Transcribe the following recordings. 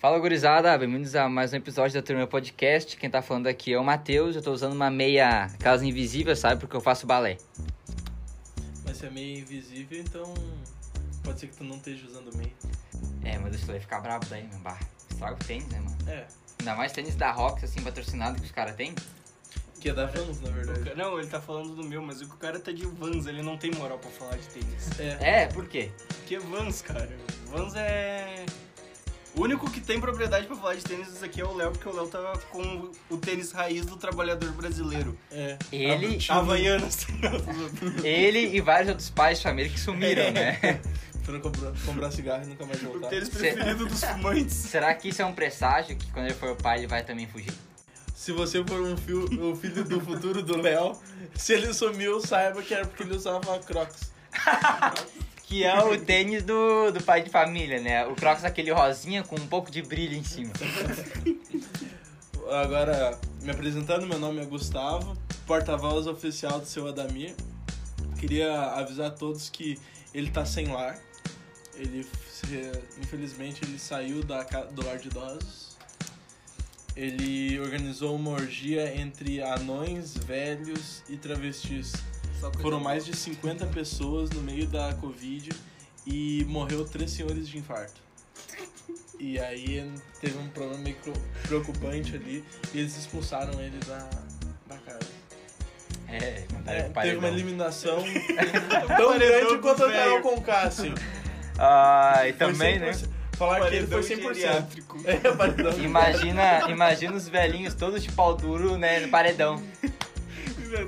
Fala gurizada, bem-vindos a mais um episódio da Turma Podcast. Quem tá falando aqui é o Matheus. Eu tô usando uma meia casa invisível, sabe? Porque eu faço balé. Mas se é meio invisível, então pode ser que tu não esteja usando meio. É, mas deixa eu ficar bravo daí, meu bar. Estraga o tênis, né, mano? É, Ainda mais tênis da Rox, assim, patrocinado que os caras têm. que é da Vans, na verdade. Não, ele tá falando do meu, mas o cara tá de Vans, ele não tem moral pra falar de tênis. É, É, por quê? Porque Vans, cara, Vans é... O único que tem propriedade pra falar de tênis aqui é o Léo, porque o Léo tá com o tênis raiz do trabalhador brasileiro. é. Ele, Havaianas. ele e vários outros pais de família que sumiram, né? Pra não comprar, comprar cigarro e nunca mais o voltar. tênis preferido dos fumantes. Será que isso é um presságio que quando ele for o pai ele vai também fugir? Se você for um fio, o filho do futuro do Léo, se ele sumiu, saiba que era porque ele usava Crocs. Que é o tênis do, do pai de família, né? O Crocs aquele rosinha com um pouco de brilho em cima. Agora, me apresentando, meu nome é Gustavo, porta-voz oficial do seu Adamir. Queria avisar a todos que ele tá sem lar. Ele, infelizmente, ele saiu da, do lar de idosos. Ele organizou uma orgia entre anões, velhos e travestis. Foram mais de 50 pessoas no meio da Covid e morreu três senhores de infarto. E aí teve um problema meio preocupante ali e eles expulsaram ele da, da casa. É, mandaram É, pro teve uma eliminação tão grande quanto a Carol Conká, assim. Ah, e também, né? 100%. Falar que ele foi 100%. geriátrico. É. Imagina, imagina os velhinhos todos de pau duro, né, no paredão.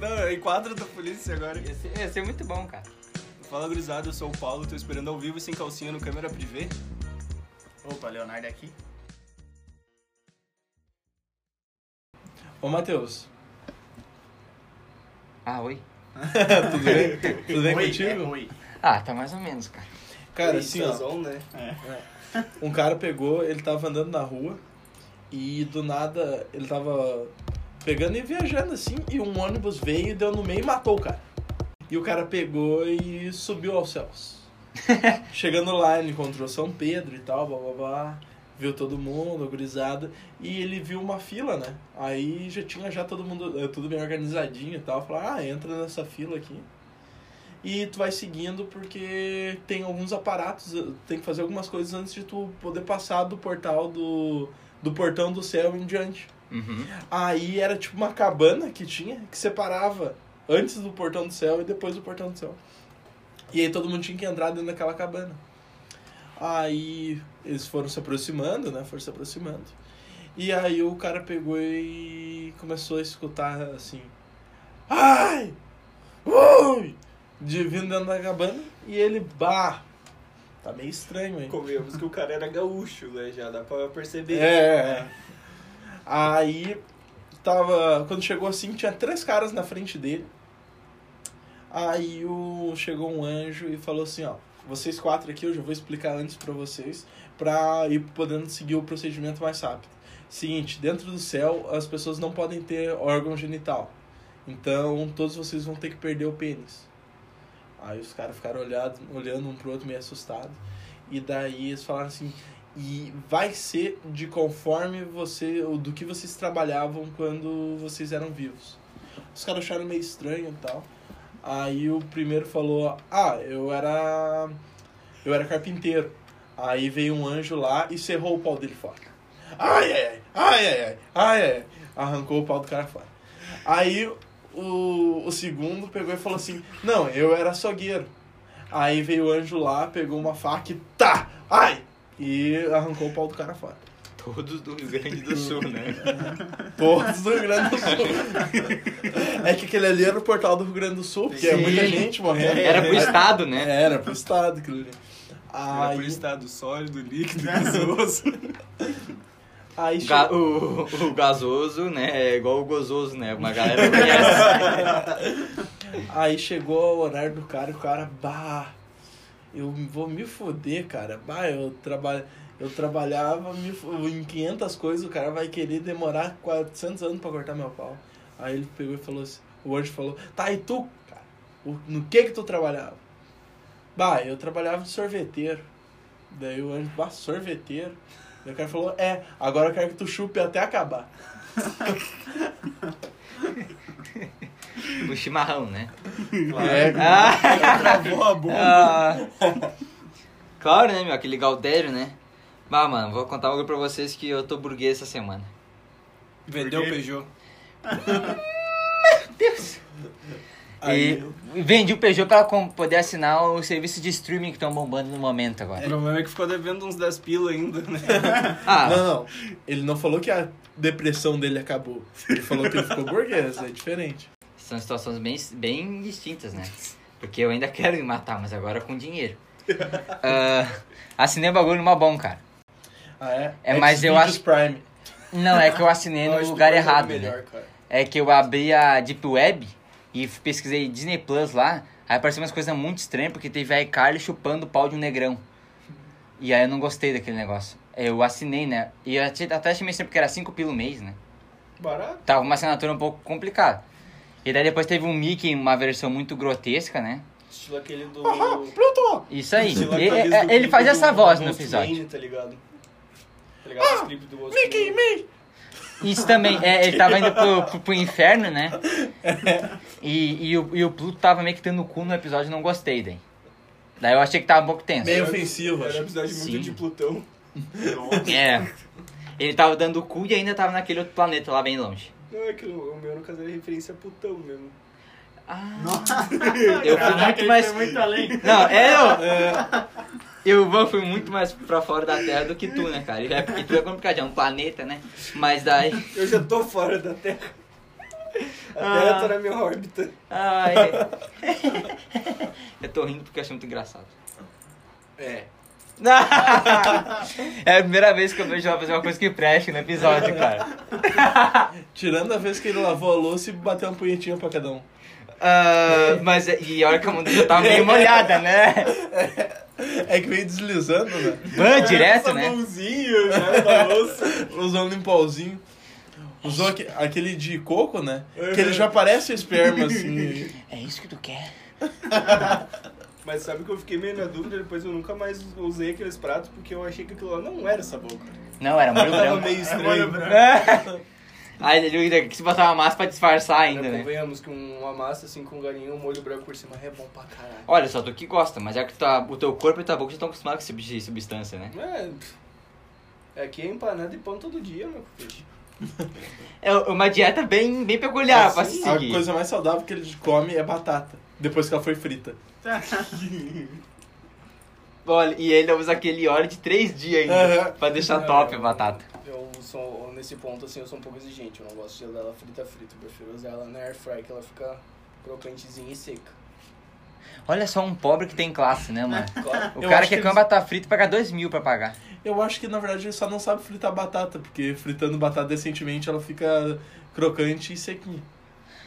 Não, é quadro da polícia agora. Ia ser, ia ser muito bom, cara. Fala, gurizada, eu sou o Paulo, tô esperando ao vivo e sem calcinha no câmera privê. Opa, Leonardo aqui. Ô, Matheus, Ah, oi? tudo bem? Tudo bem Oi, contigo? é, oi. Ah, tá mais ou menos, cara. Cara, Oi, assim, ó, Sazon, né? um cara pegou, ele tava andando na rua e do nada ele tava pegando e viajando assim e um ônibus veio e deu no meio e matou o cara. E o cara pegou e subiu aos céus. Chegando lá, ele encontrou São Pedro e tal, blá blá blá. Viu todo mundo, gurizada, e ele viu uma fila, né? Aí já tinha já todo mundo, eh, tudo bem organizadinho e tal. Falou, ah, entra nessa fila aqui. E tu vai seguindo porque tem alguns aparatos, eh, tem que fazer algumas coisas antes de tu poder passar do portal do, do portão do céu em diante. Uhum. Aí era tipo uma cabana que tinha, que separava antes do portão do céu e depois do portão do céu. E aí todo mundo tinha que entrar dentro daquela cabana. Aí eles foram se aproximando, né? Foram se aproximando. E aí o cara pegou e começou a escutar assim. Ai! Ui! De vindo dentro da cabana. E ele, bah! Tá meio estranho, hein? Comemos que o cara era gaúcho, né? Já dá pra perceber. É. Aí tava. Quando chegou assim, tinha três caras na frente dele. Aí o, chegou um anjo e falou assim, ó. Vocês quatro aqui, eu já vou explicar antes pra vocês, pra ir podendo seguir o procedimento mais rápido. Seguinte, dentro do céu, as pessoas não podem ter órgão genital. Então, todos vocês vão ter que perder o pênis. Aí os caras ficaram olhado, olhando um pro outro meio assustado. E daí eles falaram assim, e vai ser de conforme você, ou do que vocês trabalhavam quando vocês eram vivos. Os caras acharam meio estranho e tal. Aí o primeiro falou: "Ah, eu era eu era carpinteiro". Aí veio um anjo lá e cerrou o pau dele fora. Ai ai ai, ai ai ai, ai. Arrancou o pau do cara fora. Aí o, o segundo pegou e falou assim: "Não, eu era açougueiro". Aí veio o anjo lá, pegou uma faca e tá, ai, e arrancou o pau do cara fora. Todos do Rio Grande do Sul, né? Todos do Rio Grande do Sul. É que aquele ali era o portal do Rio Grande do Sul, porque é Sim. muita gente morrendo. Era pro estado, né? Era pro estado aquilo ali. Era Aí, por estado sólido, líquido, gasoso. aí Ga- chegou, o, o gasoso, né? É igual o gozoso, né? Uma galera conhece. aí chegou o horário do cara e o cara, bah, eu vou me foder, cara. Bah, eu, traba, eu trabalhava me em 500 coisas, o cara vai querer demorar 400 anos pra cortar meu pau. Aí ele pegou e falou assim, o anjo falou, tá, e tu, cara, no que que tu trabalhava? Bah, eu trabalhava de sorveteiro. Daí o anjo, bah, sorveteiro? Daí o cara falou, é, agora eu quero que tu chupe até acabar. O chimarrão, né? É, Ah! Travou a bomba. Ah. Claro, né, meu? Aquele Galdério, né? Bah, mano, vou contar algo pra vocês que eu tô burguês essa semana. Vendeu o? Peugeot. Aí, E vendi o Peugeot pra com- poder assinar o serviço de streaming que estão bombando no momento O agora. problema é que ficou devendo uns 10 pila ainda, né? Ah, Não, não. Ele não falou que a depressão dele acabou. Ele falou que ele ficou burguês, é diferente. São situações bem, bem distintas, né? Porque eu ainda quero me matar, mas agora com dinheiro. Ah, assinei o bagulho numa bom, cara. Ah, é? É, mas eu acho- Prime. Não, é que eu assinei no lugar depois é errado, melhor, né? É que eu abri a Deep Web e pesquisei Disney Plus lá, aí apareceu umas coisas muito estranhas, porque teve a iCarly chupando o pau de um negrão. E aí eu não gostei daquele negócio. Eu assinei, né? E eu até achei meio estranho, porque era 5 pelo mês, né? Barato. Tava uma assinatura um pouco complicada. E daí depois teve um Mickey, uma versão muito grotesca, né? Estilo aquele do... Pluto! Isso aí. estilo do ele clipe faz do essa voz no Ghost episódio. Mane, tá ligado? Tá ligado? Do Ghost Mickey. Mickey! Isso também, é, ele tava indo pro, pro, pro inferno, né? E, e, o, e o Pluto tava meio que tendo cu no episódio e não gostei daí. Daí eu achei que tava um pouco tenso. Meio ofensivo, Era um episódio muito de Plutão. É. Ele tava dando o cu e ainda tava naquele outro planeta lá bem longe. Não, é que o meu, no caso, era referência a Plutão mesmo. Ah, Nossa. eu fui muito mais. Foi muito além. Não, é eu. Eu vou, fui muito mais pra fora da Terra do que tu, né, cara? É porque tu é complicado, é um planeta, né? Mas daí. Eu já tô fora da Terra. A Ah. Terra tá na minha órbita. Ai. Eu tô rindo porque eu achei muito engraçado. É. É a primeira vez que eu vejo ela fazer uma coisa que preste no episódio, cara. Tirando a vez que ele lavou a louça e bateu uma punhetinha pra cada um. Ah, mas e a hora que a mão já tava meio molhada, né? É que veio deslizando, né? Ban direto, né? Sabãozinho, né, da louça. Usou um limpolzinho. Usou aque- aquele de coco, né? Que ele já parece esperma, assim. É isso que tu quer? Mas sabe que eu fiquei meio na dúvida, depois eu nunca mais usei aqueles pratos, porque eu achei que aquilo lá não era sabão, cara. Não, era molho Tava branco. meio estranho. Aí ele ainda que se botar uma massa pra disfarçar ainda, né? Convenhamos que uma massa assim com galinho, um molho branco por cima é bom pra caralho. Olha, só tu que gosta, mas é que tua, o teu corpo e tua boca já estão acostumados com esse tipo de substância, né? É, aqui é empanada e pão todo dia, meu filho. É uma dieta bem, bem peculiar pra se Assim, a seguir. coisa mais saudável que ele come é batata. Depois que ela foi frita. Olha, e ele usa aquele óleo de três dias ainda, Aham. pra deixar top a batata. Eu sou, nesse ponto assim, eu sou um pouco exigente. Eu não gosto de usar ela frita frita. Eu prefiro usar ela na air fry, que ela fica crocantezinha e seca. Olha só um pobre que tem classe, né, mano? O Eu cara que que quer batata frita paga dois mil pra pagar. Eu acho que na verdade ele só não sabe fritar batata, porque fritando batata decentemente ela fica crocante e sequinha.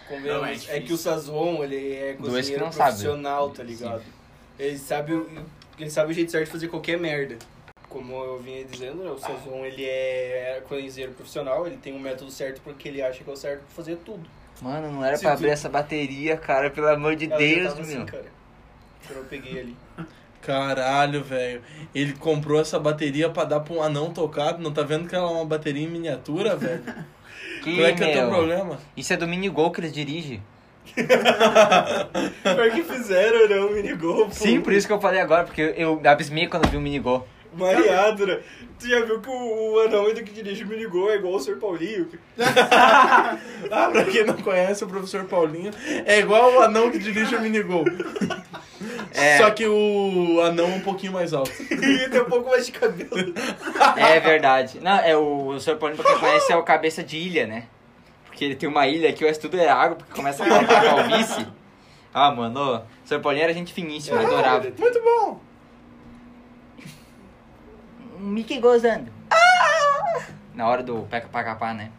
Não, é é, que o Sazon, ele é cozinheiro não sabe. profissional, tá ligado? Ele sabe, o- ele sabe o jeito certo de fazer qualquer merda. Como eu vinha dizendo, né, o Sazon, ele é cozinheiro profissional, ele tem um método certo porque ele acha que é o certo pra fazer tudo. Mano, não era Se pra tu- abrir essa bateria, cara, pelo amor de Ela Deus, assim, meu. cara. Quando eu peguei ali. Caralho, velho. Ele comprou essa bateria pra dar pra um anão tocado. Não tá vendo que ela é uma bateria em miniatura, velho? Que, Qual é que é o teu meu? problema? Isso é do minigol que eles dirigem. Foi que fizeram, né? O minigol, pô. Sim, por isso que eu falei agora, porque eu abismei quando vi o minigol. Mareado, né? Tu já viu que o, o anão ainda que dirige o minigol é igual o Sr. Paulinho? Ah, pra quem não conhece o professor Paulinho, é igual o anão que dirige o minigol. É. Só que o anão é um pouquinho mais alto. E tem um pouco mais de cabelo. É verdade. Não, é o, o Sr. Paulinho, pra quem conhece, é o cabeça de ilha, né? Porque ele tem uma ilha que o resto tudo é água, porque começa a calvície. Ah, mano, o Sr. Paulinho era gente finíssima, eu adorava. Muito bom. Um Mickey gozando. Na hora do peca pra capar, né?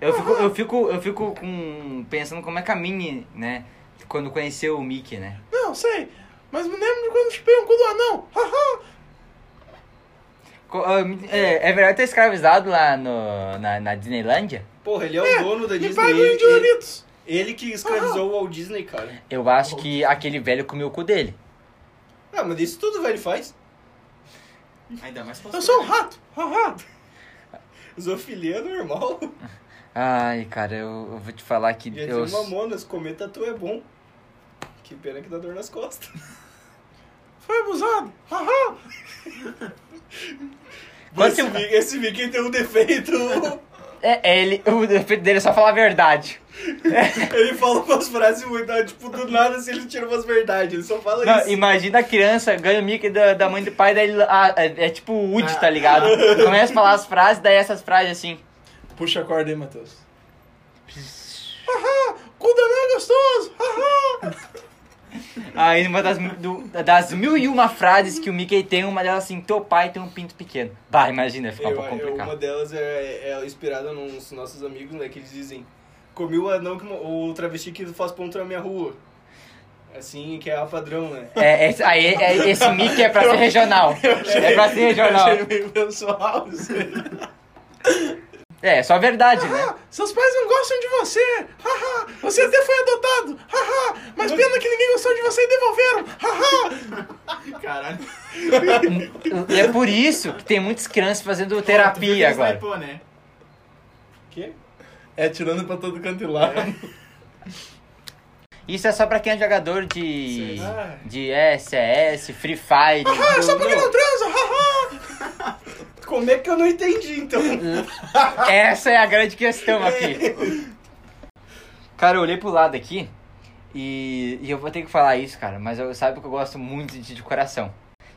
Eu fico, eu fico, eu fico com, pensando como é que a Minnie, né? Quando conheceu o Mickey, né? Não, sei. Mas me lembro de quando chupei um cu do anão. Ah, É, é verdade ter escravizado lá no, na, na Disneylândia? Porra, ele é o dono da Me Disney. paga Ele, ele que escravizou o Walt Disney, cara. Eu acho que aquele velho comeu o cu dele. Ah, mas isso tudo, velho, faz. Ainda mais Eu sou um rato. Haha. Zoofilia é normal. Ai, cara, eu, eu vou te falar que Já eu... tinha mamonas, comer tatu é bom. Que pena que dá dor nas costas. Foi abusado. Haha. Esse, você- Vi- esse Mickey tem um defeito. É, é, ele, o defeito dele é só falar a verdade. ele fala umas frases muito, tipo, do nada assim, ele tira umas verdades. Ele só fala Não, isso. imagina a criança ganha o mic da, da mãe do pai, daí ele, ah, é, é tipo o Woody, tá ligado? Começa a falar as frases, daí essas frases assim. Puxa a corda aí, Matheus. Haha. Cu é gostoso. Haha. Aí uma das, do- das mil e uma frases que o Mickey tem, uma delas assim, teu pai tem um pinto pequeno. Bah, imagina, fica um Eu- pouco eu- complicado. uma delas é, é inspirada nos nossos amigos, né? Que eles dizem: Comi o anão, que, o travesti que faz ponto na minha rua. Assim, que é a padrão, né? É, esse, aí, é, esse Mickey é pra ser regional. É pra ser regional. Achei meio pessoal. É, é só verdade, né? Ah, seus pais não gostam de você. Haha. Você até foi adotado. Haha. Mas pena que ninguém gostou de você e devolveram. Haha. Caralho. E é por isso que tem muitas crianças fazendo terapia agora. Snipou, né? Que? É, tirando pra todo canto e lado. Isso é só pra quem é jogador de. Será? de é, CS, Free Fire. Ah, é só porque Não. não transa. Haha. Como é que eu não entendi, então? Essa é a grande questão aqui. Cara, eu olhei pro lado aqui e, e eu vou ter que falar isso, cara, mas eu sabe que eu gosto muito de, de coração.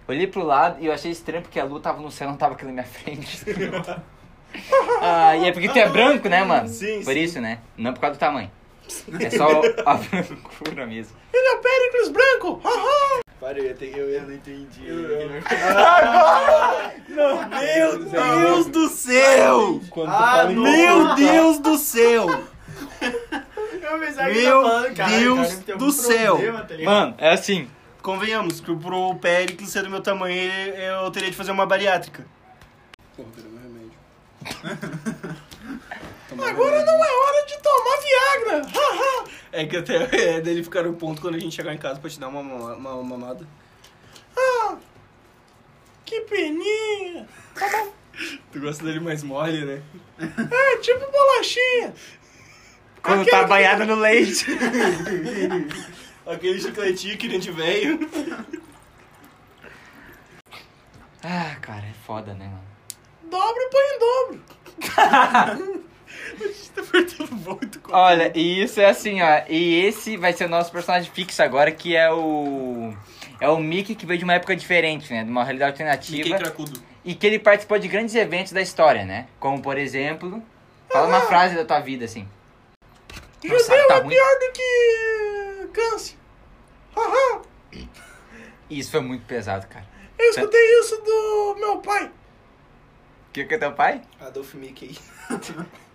Eu olhei pro lado e eu achei estranho porque a Lu tava no céu, não tava aqui na minha frente. ah, e é porque tu é branco, né, mano? Sim, Por sim. isso, né? Não por causa do tamanho. É só a brancura mesmo. Ele é o Péricles branco. Para, eu. Eu. Eu não entendi. Eu- Não. Meu Deus do céu! Ah, Meu Deus do céu! Meu Deus do céu. tá? Mano, é assim. Convenhamos que pro Péricles ser do meu tamanho, eu teria de fazer uma bariátrica. Porra, cadê meu remédio? Agora não é hora de tomar Viagra. Haha. É que até é dele ficar no ponto quando a gente chegar em casa pra te dar uma, uma, uma mamada. Ah, que peninha. Tu gosta dele mais mole, né? É, tipo bolachinha. Quando Aquele tá que- banhado no leite. Aquele chicletinho que nem de velho. Ah, cara, é foda, né, mano? Dobra e põe em dobro. A gente tá perdendo muito com Olha, e isso é assim, ó. E esse vai ser o nosso personagem fixo agora, que é o. É o Mickey que veio de uma época diferente, né? De uma realidade Mickey alternativa. cracudo. E que ele participou de grandes eventos da história, né? Como, por exemplo. Fala uma frase da tua vida, assim. Nossa, Judeu tá é ruim. pior do que câncer. Haha. Isso foi muito pesado, cara. Eu escutei isso do meu pai. O que, que é teu pai? Adolf Mickey.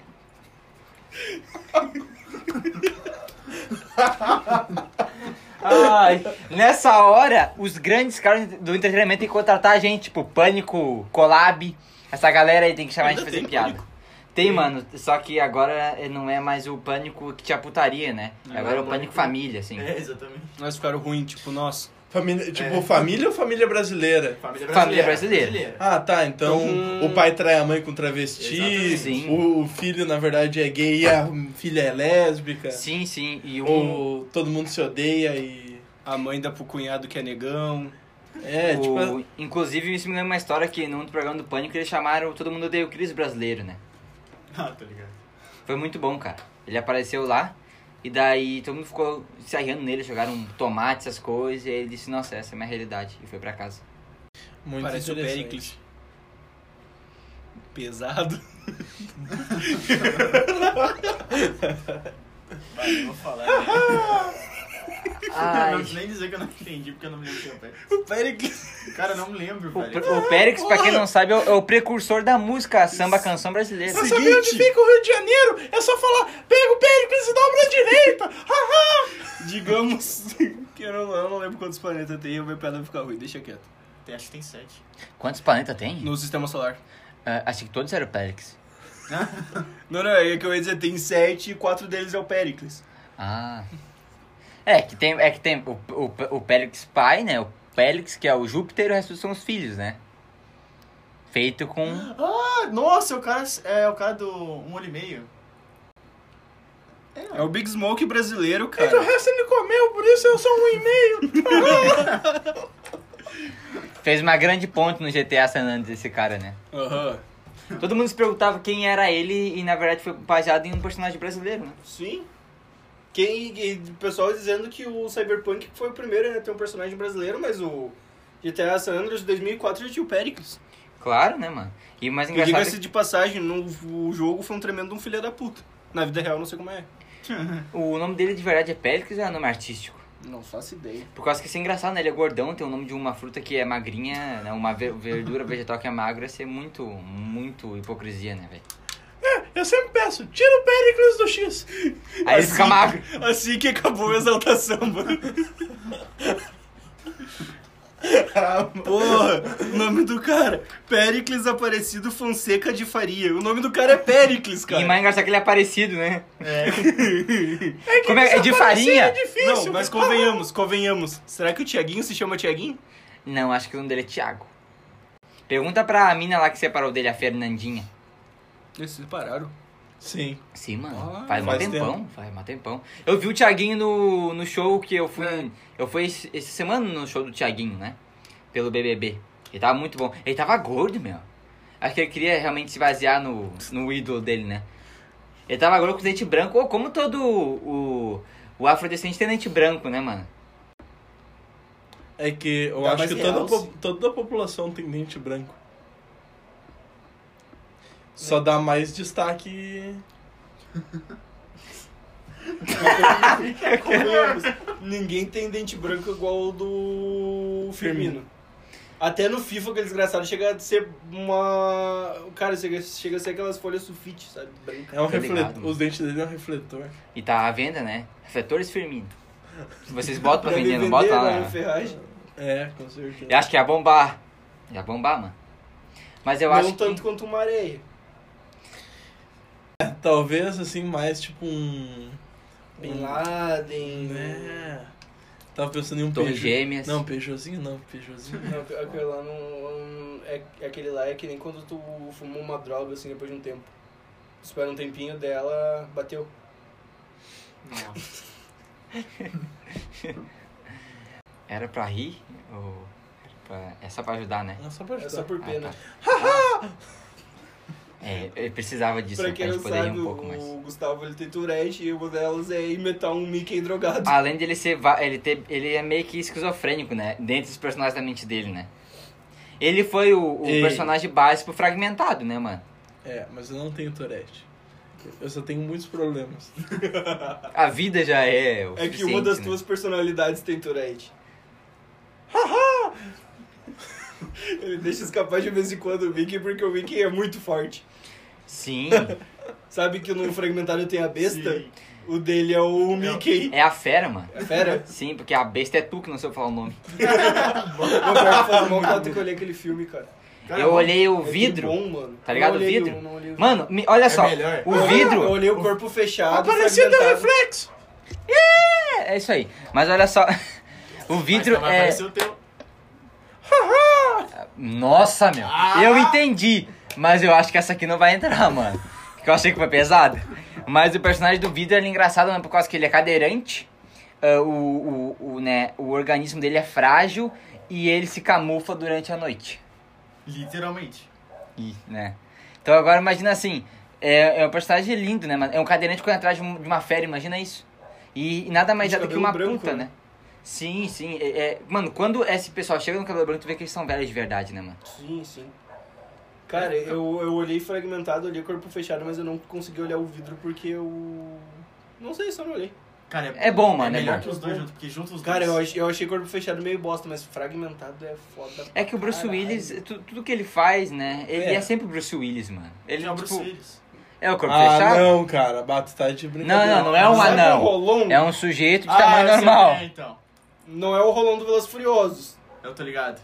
Ai, nessa hora, os grandes caras do entretenimento têm que contratar a gente, tipo, Pânico, Collab. Essa galera aí tem que chamar a gente Ainda pra fazer piada. Pânico? Tem, mano, só que agora não é mais o Pânico que tinha putaria, né? Não, Agora é o é o Pânico Pânico- Família, assim. É, exatamente. Nós ficaram ruim, tipo, nós. Família, tipo, É. família ou família brasileira? Família Família brasileira. brasileira. Ah, tá. Então Então, o pai trai a mãe com travesti. Sim. o, o filho, na verdade, é gay e a filha é lésbica. Sim, sim. E um. Ou todo mundo se odeia e. A mãe dá pro cunhado que é negão. É, o- tipo. Inclusive, isso me lembra uma história que num programa do Pânico eles chamaram Todo Mundo Odeia o Cris Brasileiro, né? Ah, tô ligado. Foi muito bom, cara. Ele apareceu lá e daí todo mundo ficou se arriando nele, jogaram tomate, essas coisas, e aí ele disse, nossa, essa é a minha realidade. E foi pra casa. Muito Parece o interessante. Pericles. Pesado. Vai, eu vou falar. Né? Ai. Não preciso nem dizer que eu não entendi, porque eu não me lembro quem é o Pérez. O Pericles. Cara, eu não me lembro, O, velho. o Périx, pra quem não sabe, é o, é o precursor da música samba canção brasileira. Pra Seguinte. saber onde fica o Rio de Janeiro, é só falar, pega o Péricles e dobra à direita. Haha. Digamos que eu não, eu não lembro quantos planetas tem, eu vou pedra ficar ruim, deixa quieto. Tem- Acho que tem sete. Quantos planetas tem? No sistema solar. Ah, acho que todos eram Périx. Não, não, é que eu ia dizer, tem sete e quatro deles é o Pericles. Ah. É, que tem, é que tem o, o, o Périx pai, né? O Périx, que é o Júpiter, e o resto são os filhos, né? Feito com. Ah, nossa, o cara é o cara do um olho e meio. É o Big Smoke brasileiro, É que o cara. resto ele comeu, por isso eu sou um e meio. Fez uma grande ponte no GTA San Andreas, esse cara, né? Aham. Todo mundo se perguntava quem era ele e na verdade foi baseado em um personagem brasileiro, né? Sim. Quem, e o pessoal dizendo que o Cyberpunk foi o primeiro a ter um personagem brasileiro, mas o GTA San Andreas de 2004 já tinha o Pericles. Claro, né, mano? E o mais Que engraçado. é diga-se de passagem, no, o jogo foi um tremendo de um filho da puta. Na vida real, não sei como é. O nome dele de verdade é Pélix ou é nome artístico? Não faço ideia. Por causa que isso é engraçado, né? Ele é gordão, tem o nome de uma fruta que é magrinha, né? uma ver- verdura vegetal que é magra, isso é muito, muito hipocrisia, né, velho? Eu sempre peço, tira o Pericles do X. Aí ele fica magro. Assim que acabou a exaltação, mano. Porra, o nome do cara, Pericles Aparecido Fonseca de Faria. O nome do cara é Pericles, E cara. mais engraçado que ele é parecido, né? É. Como é? É de Desaparecer farinha? É difícil. Não, mas convenhamos, convenhamos. Será que o Tiaguinho se chama Tiaguinho? Não, acho que o nome dele é Thiago. Pergunta pra mina lá que separou dele, a Fernandinha. Eles se separaram. Sim. Sim, mano. Ah, faz um faz tempão. tempo. Faz um tempão. Eu vi o Thiaguinho no, no show que eu fui. É. Eu fui esse- essa semana no show do Thiaguinho, né? Pelo BBB. Ele tava muito bom. Ele tava gordo, meu. Acho que ele queria realmente se basear no, no ídolo dele, né? Ele tava gordo com dente branco. Ou como todo o, o afrodescendente tem dente branco, né, mano? É que eu Dá acho que toda, toda a população tem dente branco. Só dá mais destaque. Convenhamos, ninguém tem dente branco igual o do Firmino. Até no FIFA, aquele desgraçado chega a ser uma. Cara, chega, chega a ser aquelas folhas sulfite, sabe? Branca. É um ligado, refletor. mano. Os dentes dele é um refletor. E tá à venda, né? Refletores Firmino. Vocês botam pra Deve vender, não botam lá. né? Ferragem. É, com certeza. Eu acho que ia bombar. Ia bombar, mano. Mas eu Não acho tanto que... quanto uma areia. Talvez assim, mais tipo um. Bin Laden. É. Tava pensando em um Torre Peugeot. Gêmeas. Não, Peugeotzinho não, Peugeotzinho. Não, aquele lá não. É, aquele lá é que nem quando tu fumou uma droga assim depois de um tempo. Espera um tempinho dela, bateu. Nossa. Era pra rir? Ou... era pra- É só pra ajudar, né? Não, só pra É ajudar. só por Ah, pena. tá. É, eu precisava disso pra pra, quem não gente poder sabe, um pouco mais. o Gustavo ele tem Tourette e uma delas é imitar um Mickey drogado. Além de ele ser. Ele, ter, ele é meio que esquizofrênico, né? Dentre os personagens da mente dele, né? Ele foi o, o Ei. personagem básico fragmentado, né, mano? É, mas eu não tenho Tourette. Eu só tenho muitos problemas. A vida já é. O É que uma das né? tuas personalidades tem Tourette. Ele deixa escapar de vez em quando o Mickey porque o Mickey é muito forte. Sim. Sabe que no fragmentário tem a besta? Sim. O dele é o Mickey. É a fera, mano. É fera? Sim, porque a besta é tu que não sei falar o nome. Não, pior que faz mal que eu olhar aquele filme, cara. Cara, eu olhei o É vidro. bom, mano. Tá ligado? O olhei vidro? olhei o Mano, me- olha só. melhor. O Eu vidro. olhei o corpo fechado, Aparecendo fragmentado. reflexo! É, é isso aí. Mas olha só. O vidro Mas é. o teu. Nossa, meu. Ah! Eu entendi. Mas eu acho que essa aqui não vai entrar, mano. Porque eu achei que foi pesado. Mas o personagem do vidro é engraçado, né? Por causa que ele é cadeirante. ah, o, o, o, né, o organismo dele é frágil e ele se camufla durante a noite. Literalmente. E, né? Então agora imagina assim. É, é um personagem lindo, né, mano? É um cadeirante correndo atrás de, um- uma fera, imagina isso. E, e nada mais é do que uma branco, puta, né? né? Sim, sim. É, é- mano, quando esse pessoal chega no cabelo branco, tu vê que eles são velhos de verdade, né, mano? Sim, sim. Cara, eu, eu olhei fragmentado, olhei corpo fechado, mas eu não consegui olhar o vidro porque eu. Não sei, só não olhei. Cara, É bom, mano, é É melhor bom. que os dois juntos, porque juntos os Cara, eu dois. achei, eu achei corpo fechado meio bosta, mas fragmentado é foda. É que o Bruce Caralho. Willis, tu- tudo que ele faz, né? Ele é, É. sempre o Bruce Willis, mano. Ele, Ele é o Bruce tipo, Willis. é o corpo Ah, fechado? não, cara. Bato, tá de brincadeira. Não, não, não é um anão. É um sujeito de Ah, tamanho eu normal. é, então. Não é o Rolon do Velozes Furiosos. Eu tô ligado.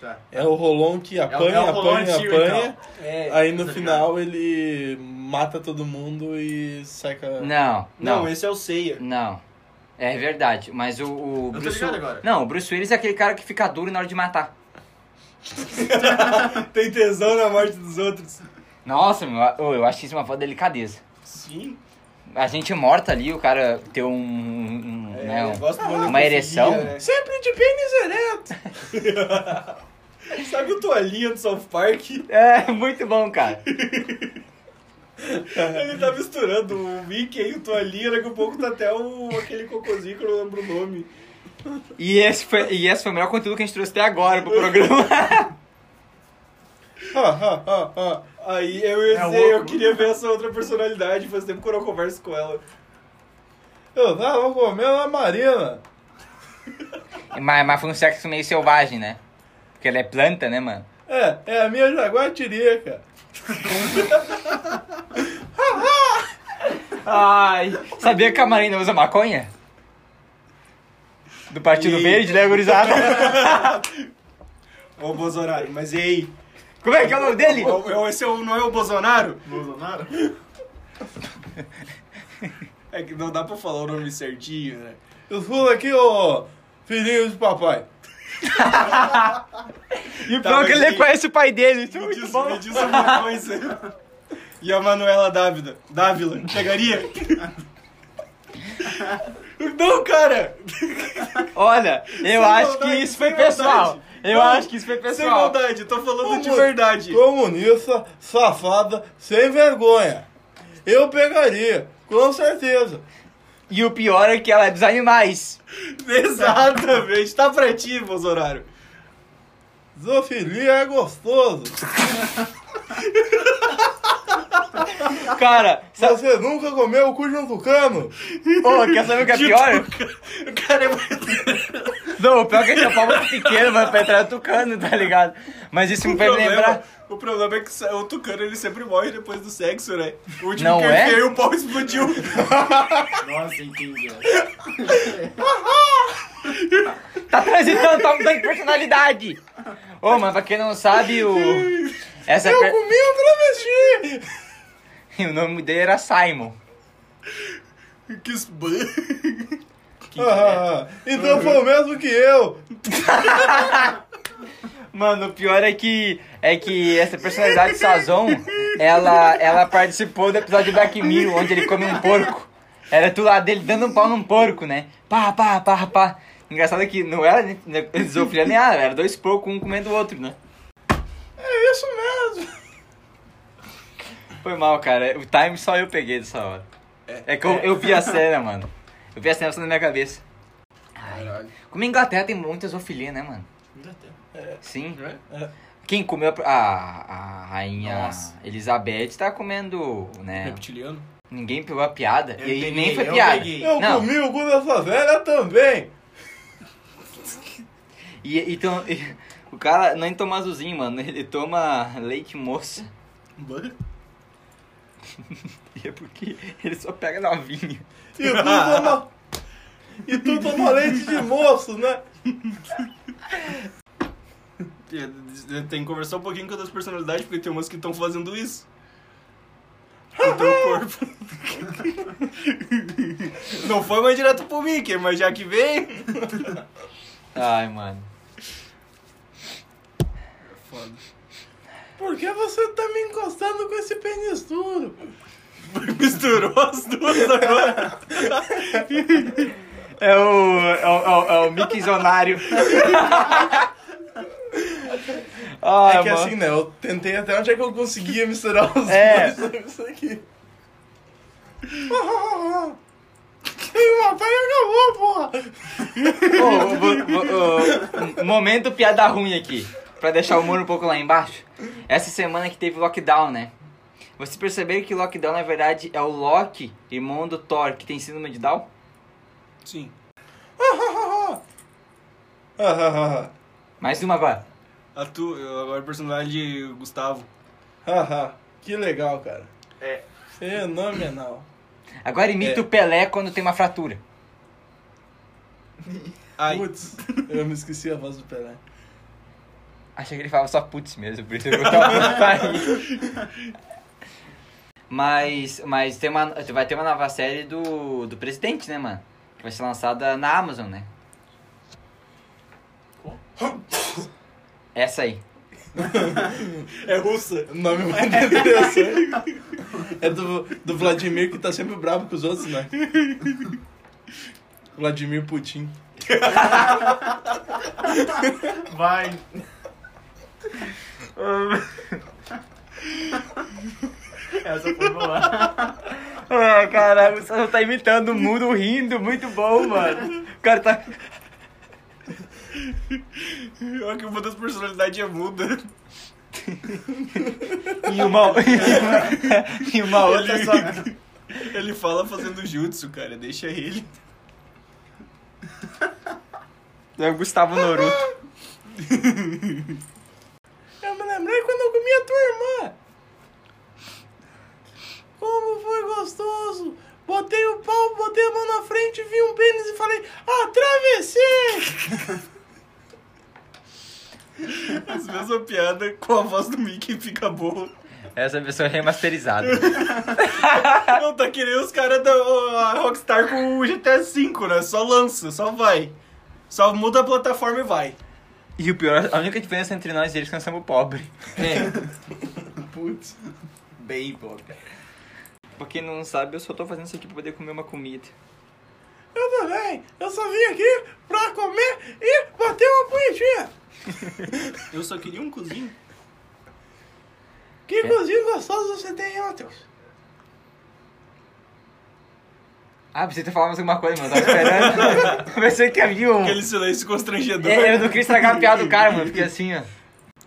Tá. É o Rolon que apanha, é o Rolon apanha, antigo, apanha. É. Aí no final ele mata todo mundo e sai com a... Não, Não, não, esse é o Seiya. não. É verdade, mas o, o tô Bruce ligado agora. Não, o Bruce Willis é aquele cara que fica duro na hora de matar. Tem tesão na morte dos outros. Nossa, meu, eu acho isso uma foda delicadeza. Sim. A gente morta ali, o cara ter um. um, É, né, um- uma ereção? né? Sempre de pênis ereto. Sabe o toalhinha do South Park? É, muito bom, cara. Ele tá misturando o Mickey e o toalhinha, daqui a pouco tá até o, aquele cocôzinho que eu não lembro o nome. E esse, foi, e esse foi o melhor conteúdo que a gente trouxe até agora pro programa. Aí eu ia É dizer, eu louco. queria ver essa outra personalidade, faz tempo que eu não converso com ela. Eu tava comendo a Marina. mas, mas foi um sexo meio selvagem, né? Porque ela é planta, né, mano? É, é a minha jaguatirica. Ai, sabia que a Marina usa maconha? Do Partido E- Verde, né, gurizada? Ô Bolsonaro, mas e aí? Como é que é o nome dele? Ô, ô, Esse é o- não é o Bolsonaro? Bolsonaro? É que não dá pra falar o nome certinho, né? Escuta aqui, ô filhinho de papai. E o Tá, pior é que ele e- conhece o pai dele, isso é Me muito diz, bom. me diz uma coisa. E a Manuela Dávila? Dávila, pegaria? Não, cara! Olha, eu Sem acho maldade, que isso foi pessoal. Eu Não, acho que isso foi Sem pessoal. maldade, tô falando de verdade. Comunista, safada, sem vergonha. Eu pegaria, com certeza. E o pior é que ela é dos animais. Exatamente, tá pra ti, Bolsonaro. Zoofilia é gostoso. Cara, sabe, Você nunca comeu o cu de um tucano? Ô, quer saber o que é pior? O cara é muito... Não, o pior é que esse pau é muito pequeno, mano, pra entrar no tucano, tá ligado? Mas isso me fez me lembrar. o problema é que o tucano ele sempre morre depois do sexo, né? O último Não que eu é? enfiei, o pau explodiu. Nossa, entendi. Tá transitando, tá mudando de personalidade. Ô, mas pra quem não sabe, o. Essa Eu per- comi um travesti. E o nome dele era Simon. que esban... Ah, então foi o mesmo que eu. Mano, o pior é que é que essa personalidade Sazon, ela ela participou do episódio de Black Mirror onde ele come um porco. Era tu lá dele dando um pau num porco, né? Pá, pá, pá, pá. Engraçado que não era né, zoofilia nem nada, era dois porcos, um comendo o outro, né? É isso mesmo. Foi mal, cara. O time só eu peguei dessa hora. É que eu, eu vi a cena, mano. Eu vi a cena só na minha cabeça. Caralho. Como a Inglaterra tem muita zoofilia, né, mano? Sim. É. Quem comeu a, a, a rainha Nossa. Elizabeth tá comendo, né? Reptiliano? Ninguém pegou a piada. Eu e peguei, nem foi eu piada. peguei. Eu Não. comi o cu dessa velha também. E, então, o cara nem toma azulzinho, mano. Ele toma leite moça. E é porque ele só pega novinho. E tu toma. E tu toma leite de moço, né? Tem que conversar um pouquinho com outras personalidades, porque tem umas que estão fazendo isso. Com o teu corpo. Não foi mais direto pro Mickey, mas já que veio. Ai, mano. Foda. Por que você tá me encostando com esse pênis duro? Misturou as duas agora. É o. É o, é o, é o Mickey Zonário. Ai, é que mano. assim, né? Eu tentei até onde é que eu conseguia misturar os É. dois. Isso aqui. E o papai acabou, porra! Momento piada ruim aqui. Pra deixar o humor um pouco lá embaixo. Essa semana que teve lockdown, né? Vocês perceberam que lockdown, na verdade, é o Loki, irmão do Thor, que tem síndrome de Down? Sim. Mais uma agora. A tu, agora o personagem Gustavo. Haha, que legal, cara. É. Fenomenal. Agora imita É. o Pelé quando tem uma fratura. Ai. Putz, eu me esqueci a voz do Pelé. Achei que ele falava só putz mesmo, por isso eu botava. Mas, mas tem uma, vai ter uma nova série do, do presidente, né, mano? Que vai ser lançada na Amazon, né? Essa aí. É russa. Nome muito interessante. É do, do Vladimir que tá sempre bravo com os outros, né? Vladimir Putin. Vai. Essa foi boa. Ah, caralho, você tá imitando o mundo rindo, muito bom, mano. O cara tá. Olha que uma das personalidades é muda. E uma, e uma outra só. Ele fala fazendo jutsu, cara. Deixa ele. É o Gustavo Noruto. Lembrei quando eu comi a tua irmã. Como foi gostoso. Botei o pau, botei a mão na frente, vi um pênis e falei, atravessei! As mesmas piadas com a voz do Mickey fica boa. Essa versão é remasterizada. Não, tá que nem os caras da Rockstar com o GTA V, né? Só lança, só vai. Só muda a plataforma e vai. E o pior, a única diferença entre nós e eles é que nós somos pobres. É. Putz. Bem pobre. Pra quem não sabe, eu só tô fazendo isso aqui pra poder comer uma comida. Eu também. Eu só vim aqui pra comer e bater uma punhetinha. Eu só queria um cozinho. Que É. cozinho gostoso você tem, hein, Matheus? Ah, você tá falando mais alguma coisa, mano. Eu tava esperando. Eu pensei que havia um. Aquele silêncio constrangedor. É, eu não queria estragar a piada do cara, mano. Fiquei assim, ó.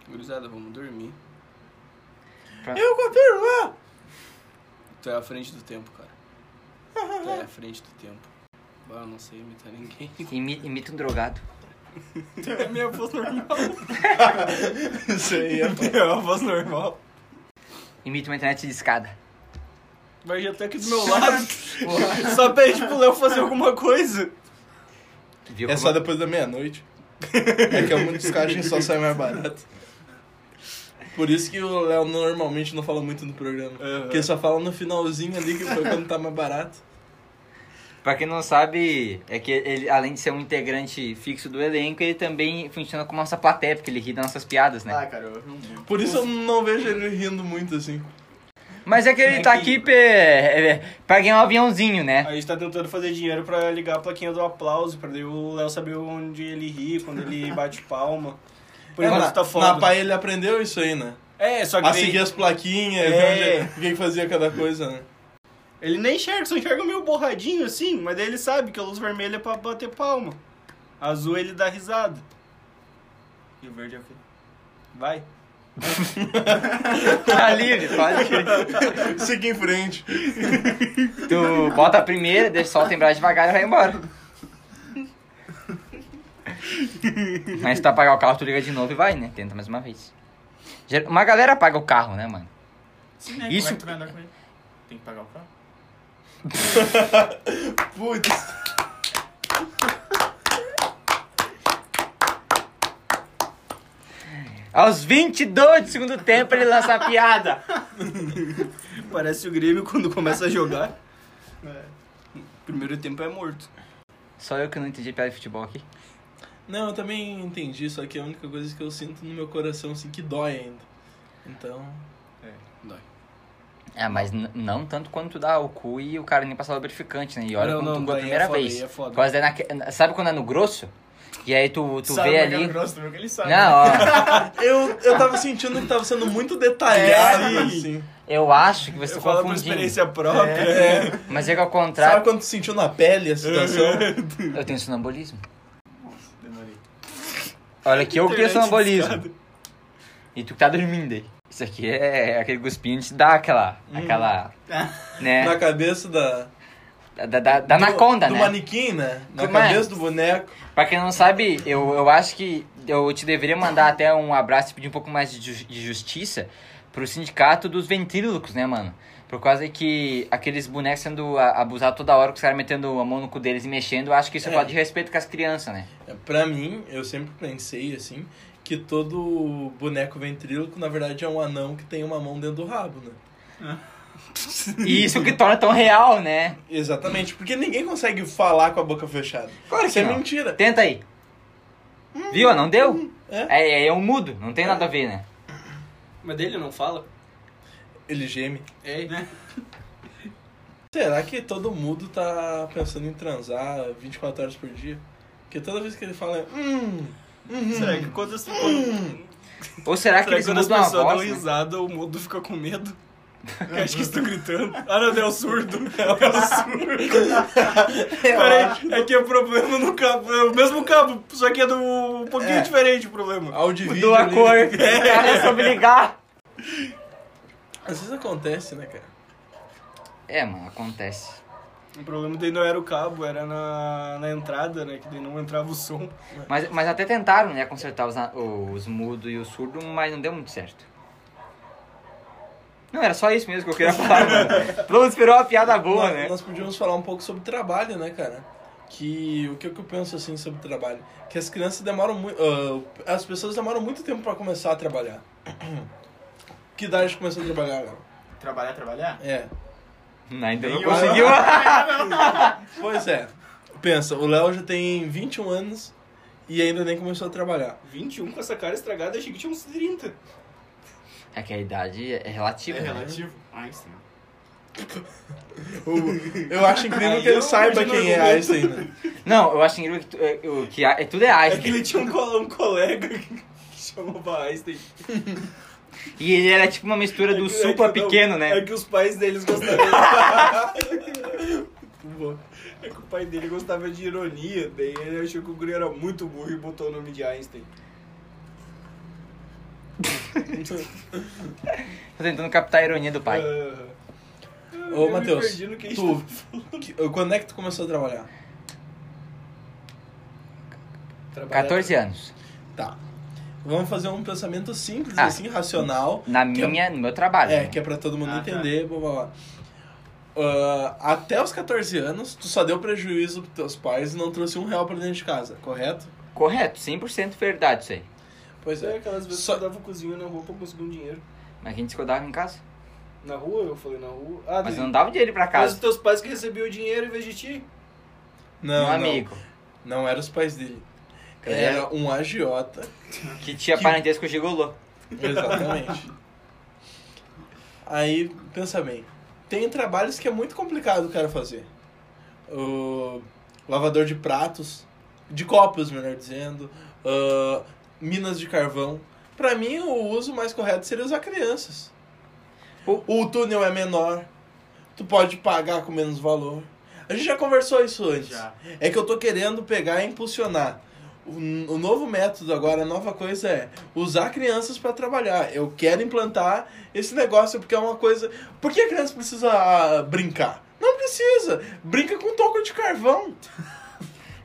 Gurizada, vamos dormir. Eu com a tua irmã. Tu é à frente do tempo, cara. Tu é à frente do tempo. Bah, eu não sei imitar ninguém. Imi- imita um drogado. É minha voz normal. Isso aí é uma voz normal. Imita uma internet de escada. Vai já tá aqui do meu lado. Só pede pro Léo fazer alguma coisa. Viu É como- só depois da meia-noite. É que muitos caixas só sai mais barato. Por isso que o Léo normalmente não fala muito no programa. Aham. Porque ele só fala no finalzinho ali, que foi quando tá mais barato. Pra quem não sabe, é que ele, além de ser um integrante fixo do elenco, ele também funciona como nossa plateia, porque ele ri das nossas piadas, né? Ah, cara, eu não. Por isso eu não vejo ele rindo muito assim. Mas é que ele É tá que- aqui pe- é, pra ganhar um aviãozinho, né? A gente tá tentando fazer dinheiro pra ligar a plaquinha do aplauso, pra daí o Léo saber onde ele ri, quando ele bate palma. Por É, enquanto na, tá na foda. pai ele aprendeu isso aí, né? É, só que A daí- seguir as plaquinhas, É. ver onde- o que que fazia cada coisa, né? ele nem enxerga, só enxerga meio borradinho assim, mas daí ele sabe que a luz vermelha é pra bater palma. Azul ele dá risada. E o verde é o quê? Vai. Tá livre, pode ir. Siga em frente. Tu bota a primeira, deixa só lembrar devagar e vai embora. Mas se tu apagar o carro, tu liga de novo e vai, né? Tenta mais uma vez. Uma galera apaga o carro, né, mano? Sim, né? Isso- Como é que tu vai andar com ele? Tem que pagar o carro? Putz. Aos 22 do segundo tempo ele lança a piada. Parece o Grêmio quando começa a jogar. É. Primeiro tempo é morto. Só eu que não entendi piada de futebol aqui. Não, eu também entendi, só que é a única coisa que eu sinto no meu coração, assim, que dói ainda. Então. Dói. É, mas não tanto quando tu dá o cu e o cara nem passa lubrificante, né? E olha Não, quando não, tu a é primeira foda, vez. é foda. Quase é naque- Sabe quando é no grosso? E aí tu, tu Sabe vê é que é ali. grosso, tu viu que ele sabe. Não, ó. Eu, eu tava sentindo que tava sendo muito detalhado, É, assim. Eu acho que você Eu falo por confundindo. experiência própria. É. Mas é que ao Sabe contrário. quando tu sentiu na pele a situação? Eu tenho sonambulismo. Demorei. Olha aqui, eu que tenho sonambulismo. E tu que tá dormindo aí. Isso aqui é aquele guspinho que te dá aquela. aquela. né? Na cabeça da. Da, da, da do- anaconda, do né? manequim, né? Na Como é? cabeça do boneco. Pra quem não sabe, eu, eu acho que eu te deveria mandar até um abraço e pedir um pouco mais de, ju- de justiça pro sindicato dos ventrílocos, né, mano? Por causa que aqueles bonecos sendo abusados toda hora, com os caras metendo a mão no cu deles e mexendo, eu acho que isso é É. falta de respeito com as crianças, né? Pra mim, eu sempre pensei, assim, que todo boneco ventríloco, na verdade, é um anão que tem uma mão dentro do rabo, né? E isso que torna tão real, né? Exatamente, porque ninguém consegue falar com a boca fechada. Claro Isso que é não. mentira. Tenta aí. Viu? Não deu? É. É, é, é um mudo, não tem nada a ver, né? Mas dele não fala? Ele geme. É. Será que todo mundo tá pensando em transar 24 horas por dia? Porque toda vez que ele fala é. Hum, hum, Será que quando as, quando, Ou será que será eles quando as pessoas dão né? risada, o mudo fica com medo? Eu acho que estou gritando. Ah, não, é o surdo. É o surdo. Peraí, é que o problema no cabo. É o mesmo cabo, só que é do, um pouquinho É. diferente o problema. Áudio e vídeo. Mudou a ali. cor. O cara soube ligar. Às vezes acontece, né, cara? É, mano, acontece. O problema daí não era o cabo, era na, na entrada, né? Que daí não entrava o som. Mas, mas até tentaram, né, consertar os, os mudos e o surdo, mas não deu muito certo. Não, era só isso mesmo que eu queria falar, mano. Todo mundo esperou uma piada boa, nós, né? nós podíamos falar um pouco sobre trabalho, né, cara? Que o que, que eu penso assim sobre trabalho? Que as crianças demoram muito. as pessoas demoram muito tempo pra começar a trabalhar. Que idade começou a trabalhar, Léo? Trabalhar, trabalhar? É. Ainda não conseguiu. Pois é. Pensa, o Léo já tem 21 anos e ainda nem começou a trabalhar. 21 com essa cara estragada, achei que tinha uns 30. É que a idade é relativa, É né? relativo? Einstein. O- Eu acho incrível Aí que ele eu saiba perdi no quem é. Einstein. né? Não, eu acho incrível que, tu- é, o- que a- é, tudo é É que Einstein. ele tinha um, co- um colega que chamava Einstein. E ele era tipo uma mistura do É que- é que não- pequeno, né? É que os pais deles gostavam. Bom, é que o pai dele gostava de ironia, daí ele achou que o guri era muito burro e botou o nome de Einstein. Tô tentando captar a ironia do pai. Ô, Matheus, tu, que- quando é que tu começou a trabalhar? Trabalhar- 14 anos. Tá. Vamos fazer um pensamento simples, Ah. assim, racional. Na Que é- minha, no meu trabalho. É, né? que é pra todo mundo Ah, tá. entender, blá blá blá. Ah, até os 14 anos, tu só deu prejuízo pros teus pais e não trouxe um real pra dentro de casa, correto? Correto, 100% verdade isso aí. Pois É, é. aquelas vezes Só- que eu dava cozinha na rua pra conseguir um dinheiro. Mas a gente se cuidava em casa. Na rua? Eu falei na rua. Ah, Mas daí- eu não dava dinheiro pra Mas casa. os teus pais que recebiam o dinheiro em vez de ti? Não, um amigo. Não eram os pais dele. Era um agiota. Que tinha Que- parentesco gigolô. Exatamente. Aí, pensa bem. Tem trabalhos que é muito complicado o cara fazer. O lavador de pratos, de copos, melhor dizendo, ah, minas de carvão. Pra mim, o uso mais correto seria usar crianças. O, o túnel é menor, tu pode pagar com menos valor. A gente já conversou isso antes. Já. É que eu tô querendo pegar e impulsionar. O, o novo método agora, a nova coisa é usar crianças para trabalhar. Eu quero implantar esse negócio porque é uma coisa. Por que a criança precisa ah, brincar? Não precisa. Brinca com toco de carvão.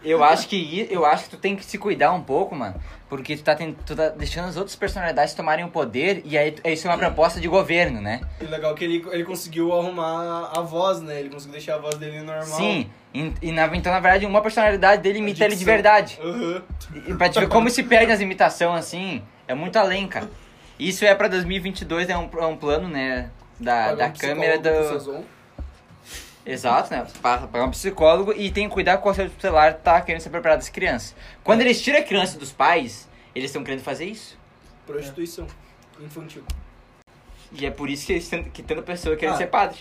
Eu acho que eu acho que tu tem que se cuidar um pouco, mano. Porque tu tá, tu tá deixando as outras personalidades tomarem o poder e aí tu- isso é uma proposta de governo, né? E legal que ele, ele conseguiu arrumar a voz, né? Ele conseguiu deixar a voz dele normal. Sim, e, e na- então na verdade uma personalidade dele imita ele de verdade. Aham. E pra te ver como se perde as imitações assim, é muito além, cara. Isso é pra 2022, é um, é um plano, né? Da, da câmera pro do. Exato, né? Para pagar um psicólogo e tem que cuidar com o celular tá querendo ser preparado das crianças. Quando eles tiram a criança dos pais, eles estão querendo fazer isso. Prostituição infantil. E é por isso que, eles tão- que tanta pessoa quer Ah. ser padre.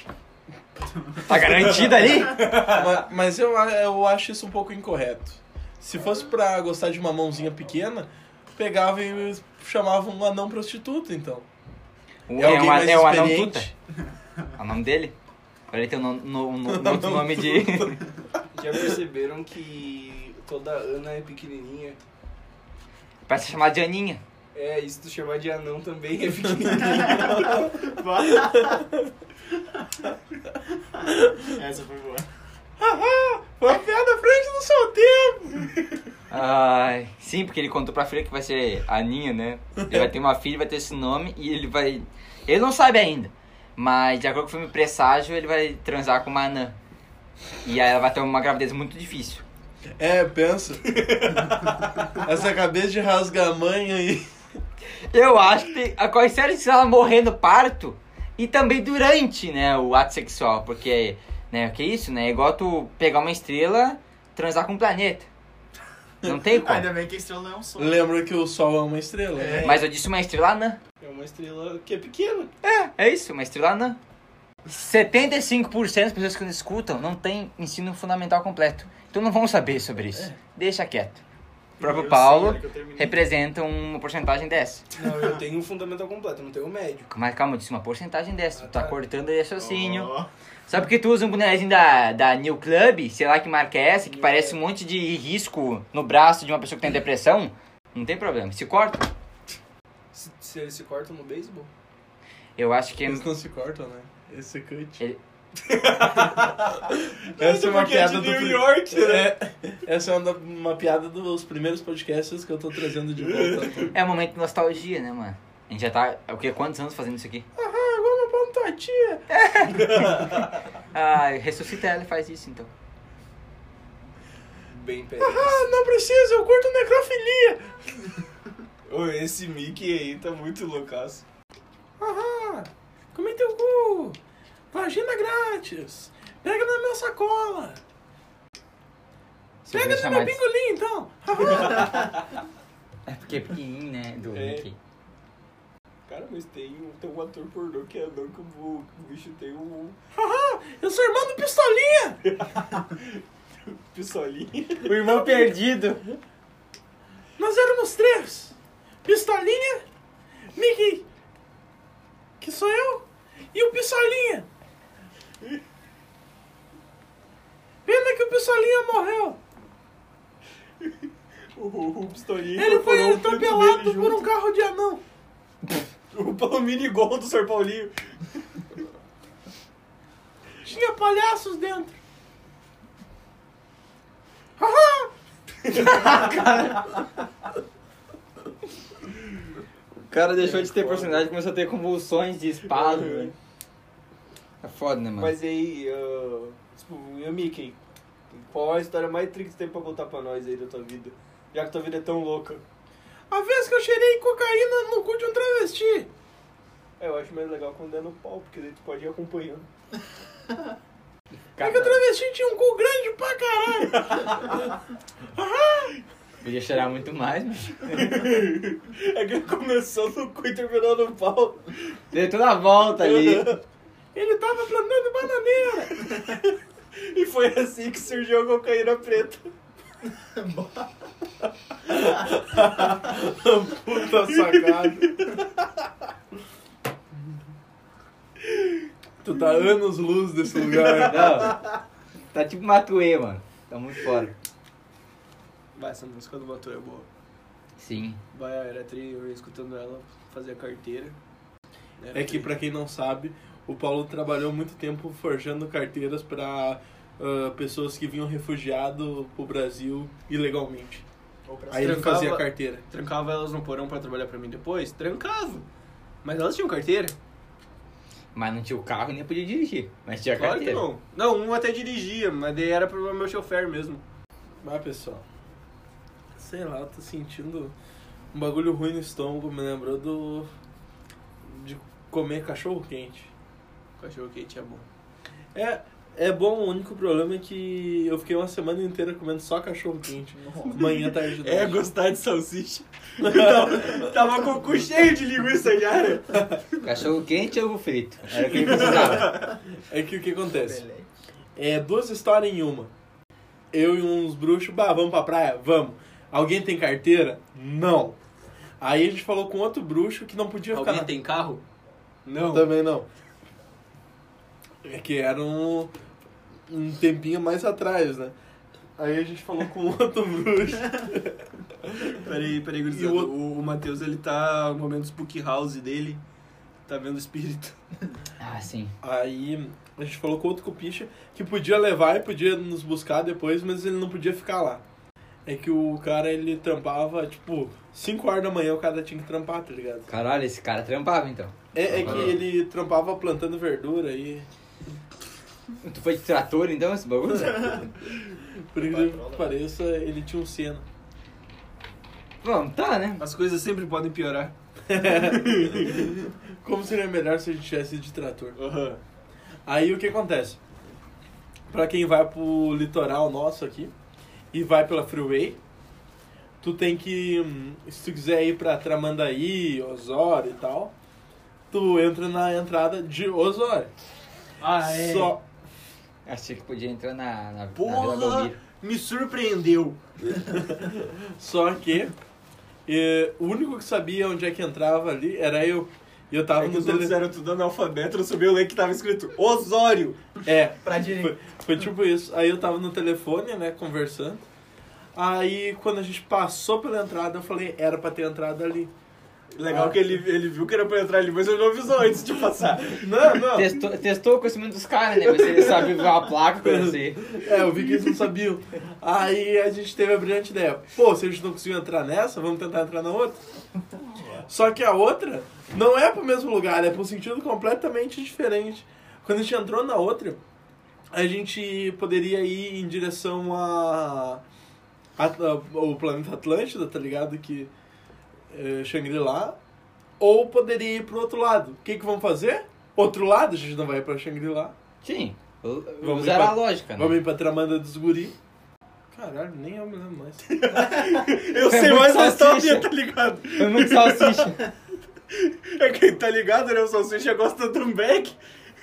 Tá garantido ali? mas mas eu, eu acho isso um pouco incorreto. Se fosse pra gostar de uma mãozinha pequena, pegava e chamava um anão prostituto, então. O- É alguém um, mais é o anão tuta. É o nome dele? Agora ele tem um, no, no- no- outro nome de. Já perceberam que toda Ana é pequenininha? Parece chamar de Aninha. É, e se tu chamar de anão também é pequenininho. Essa foi boa. Foi uma piada frente do seu tempo! Ai, sim, porque ele contou pra filha que vai ser Aninha, né? Ele vai ter uma filha, vai ter esse nome e ele vai. Ele não sabe ainda. Mas de acordo com o filme Presságio, ele vai transar com uma anã. E aí ela vai ter uma gravidez muito difícil. É, pensa. Essa cabeça de rasgamanha aí. Eu acho que tem, a série se ela morrer no parto e também durante, né, o ato sexual, porque, né, o que é isso, né? É igual tu pegar uma estrela, transar com um planeta. Não tem como. Ainda bem que a estrela não é um sol. Lembra que o Sol é uma estrela, né? Mas eu disse uma estrela anã. É uma estrela que é pequena. É isso, uma estrela anã. 75% das pessoas que nos escutam não tem ensino fundamental completo. Então não vão saber sobre isso. Deixa quieto. O próprio Eu Paulo sei, representa uma porcentagem dessa. Não, eu tenho um fundamental completo, eu não tenho médio. Mas calma, eu disse uma porcentagem dessa. Tu tá Ah, tá. cortando aí raciocínio. Ó. Só porque tu usa um bonezinho da, da New Club, sei lá que marca é essa, que parece um monte de risco no braço de uma pessoa que tem depressão, não tem problema. Se corta, Se, se eles se cortam no beisebol. eu acho que é. Eles não se cortam, né? Esse cut. Ele- Essa é uma é piada de do. New York, né? É, essa é uma, uma piada dos primeiros podcasts que eu tô trazendo de volta. É um momento de nostalgia, né, mano? A gente já tá, o quê? Quantos anos fazendo isso aqui? ah, vamos pra tua tia. Ah, ressuscita ela e faz isso então. Bem pé. Ah, não precisa, eu curto necrofilia. Esse Mickey aí tá muito loucaço. Aham, come teu cu. Vagina grátis. Pega na minha sacola. Eu Pega no meu de- pingolim, então. É porque é pequenininho, né? Do É. Mickey. Cara, mas tem, um- tem um ator pornô que é louco, o, o bicho tem um Haha, eu sou irmão do Pistolinha. pistolinho. O irmão perdido. Nós éramos três. Pistolinha, Mickey, que sou eu, e o Pistolinha. Pena que o Pistolinha morreu. O, o pistolinho Ele foi atropelado por um carro de anão. O igual do Sr. Paulinho. Tinha palhaços dentro. O cara deixou de ter personalidade e começou a ter convulsões de espasmo, velho. É foda, né, mano? Mas aí, uh, tipo, e o Mickey? Qual a história mais triste que tem pra contar pra nós aí da tua vida? Já que tua vida é tão louca. A vez que eu cheirei cocaína no cu de um travesti. É, eu acho mais legal quando é no pau, porque daí tu pode ir acompanhando. É que o travesti tinha um cu grande pra caralho. Podia cheirar muito mais, mas... É que começou no cu e terminou no pau. Deu toda a volta ali. Ele tava plantando bananeira. E foi assim que surgiu a cocaína preta. Puta sacada. tu tá anos luz desse lugar. Não. Tá tipo Matuê, mano. Tá muito fora. Vai, essa música do Matou é boa. Sim. Vai, a era tri, eu ia escutando ela, fazer a carteira. Era É que tri. pra quem não sabe, o Paulo trabalhou muito tempo forjando carteiras pra ah, pessoas que vinham refugiado pro Brasil ilegalmente. Aí ele Trancava- fazia carteira. Trancava elas no porão pra trabalhar pra mim depois? Trancava. Mas elas tinham carteira? Mas não tinha o carro e nem podia dirigir. Mas tinha Claro que carteira. não. Não, um até dirigia, mas daí era pro meu chofer mesmo. Mas pessoal, sei lá, eu tô sentindo um bagulho ruim no estômago, me lembrou do. de comer cachorro quente. Cachorro quente é bom. É, é bom, o único problema é que eu fiquei uma semana inteira comendo só cachorro quente. Manhã, tarde e É, noite. gostar de salsicha. tava, tava com o cu cheio de linguiça já, né? Cachorro quente ou ovo frito? Era o que ele precisava. É que o que acontece? É duas histórias em uma. Eu e uns bruxos, bah, vamos pra praia? Vamos. Alguém tem carteira? Não. Aí a gente falou com outro bruxo que não podia ficar Alguém tem carro? Não. Também não. É que era um, um tempinho mais atrás, né? Aí a gente falou com outro bruxo. Peraí, peraí, gurizada. O O, o Matheus, ele tá no momento spook house dele. Tá vendo o espírito. Ah, sim. Aí a gente falou com outro cupicha que podia levar e podia nos buscar depois, mas ele não podia ficar lá. É que o cara, ele trampava, tipo, 5 horas da manhã o cara tinha que trampar, tá ligado? Caralho, esse cara trampava então. É, é que ele trampava plantando verdura e... Tu foi de trator então, esse bagulho? Por incrível que pareça, ele tinha um Senna. Bom, tá, né? As coisas sempre podem piorar. Como seria melhor se a gente tivesse de trator? Aham. Aí o que acontece? Pra quem vai pro litoral nosso aqui e vai pela freeway, tu tem que, hum, se tu quiser ir pra Tramandaí, Osório e tal, tu entra na entrada de Osório. Ah, é. Só, Achei que podia entrar na, na, na Vila Porra, Belmiro. me surpreendeu. só que eh, o único que sabia onde é que entrava ali era eu. E eu tava É que no os telefone. eram tudo analfabeto, eu subi o link que tava escrito Osório. É, Pra direita. Foi, foi tipo isso. Aí eu tava no telefone, né, conversando. Aí quando a gente passou pela entrada, eu falei, era pra ter entrado ali. Legal Ah. que ele, ele viu que era pra entrar ali, mas ele não avisou antes de passar. Não, não. Testou, testou o conhecimento dos caras, né? Você sabe ver a placa, assim. É, eu vi que eles não sabiam. Aí a gente teve a brilhante ideia. Pô, se a gente não conseguiu entrar nessa, vamos tentar entrar na outra. Só que a outra não é pro mesmo lugar, é pro sentido completamente diferente. Quando a gente entrou na outra, a gente poderia ir em direção a, a, a- o planeta Atlântida, tá ligado? Que é, Shangri-La. Ou poderia ir pro outro lado. O que que vamos fazer? Outro lado, a gente não vai pra Shangri-La. Sim. Vamos Usar ir pra- a lógica, né? Vamos ir pra Tramanda dos Guri. Caralho, nem eu me lembro mais. Eu É sei muito mais a salsicha. história, tá ligado? Foi muito salsicha. É quem tá ligado, né? O Salsicha gosta do Beck.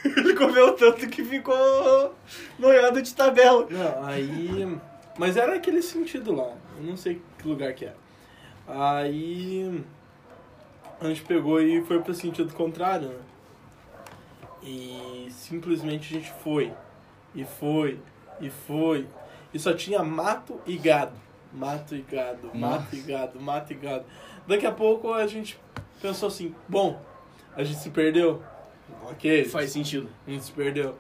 Ele comeu tanto que ficou noiado de tabela. Não, aí. Mas era aquele sentido lá. Eu não sei que lugar que é. Aí. A gente pegou e foi pro sentido contrário, né? E simplesmente a gente foi. E foi. E foi. E só tinha mato e gado. Mato e gado, mato e gado, mato e gado. Daqui a pouco a gente pensou assim: bom, a gente se perdeu. Ok, Faz sentido. a gente se perdeu.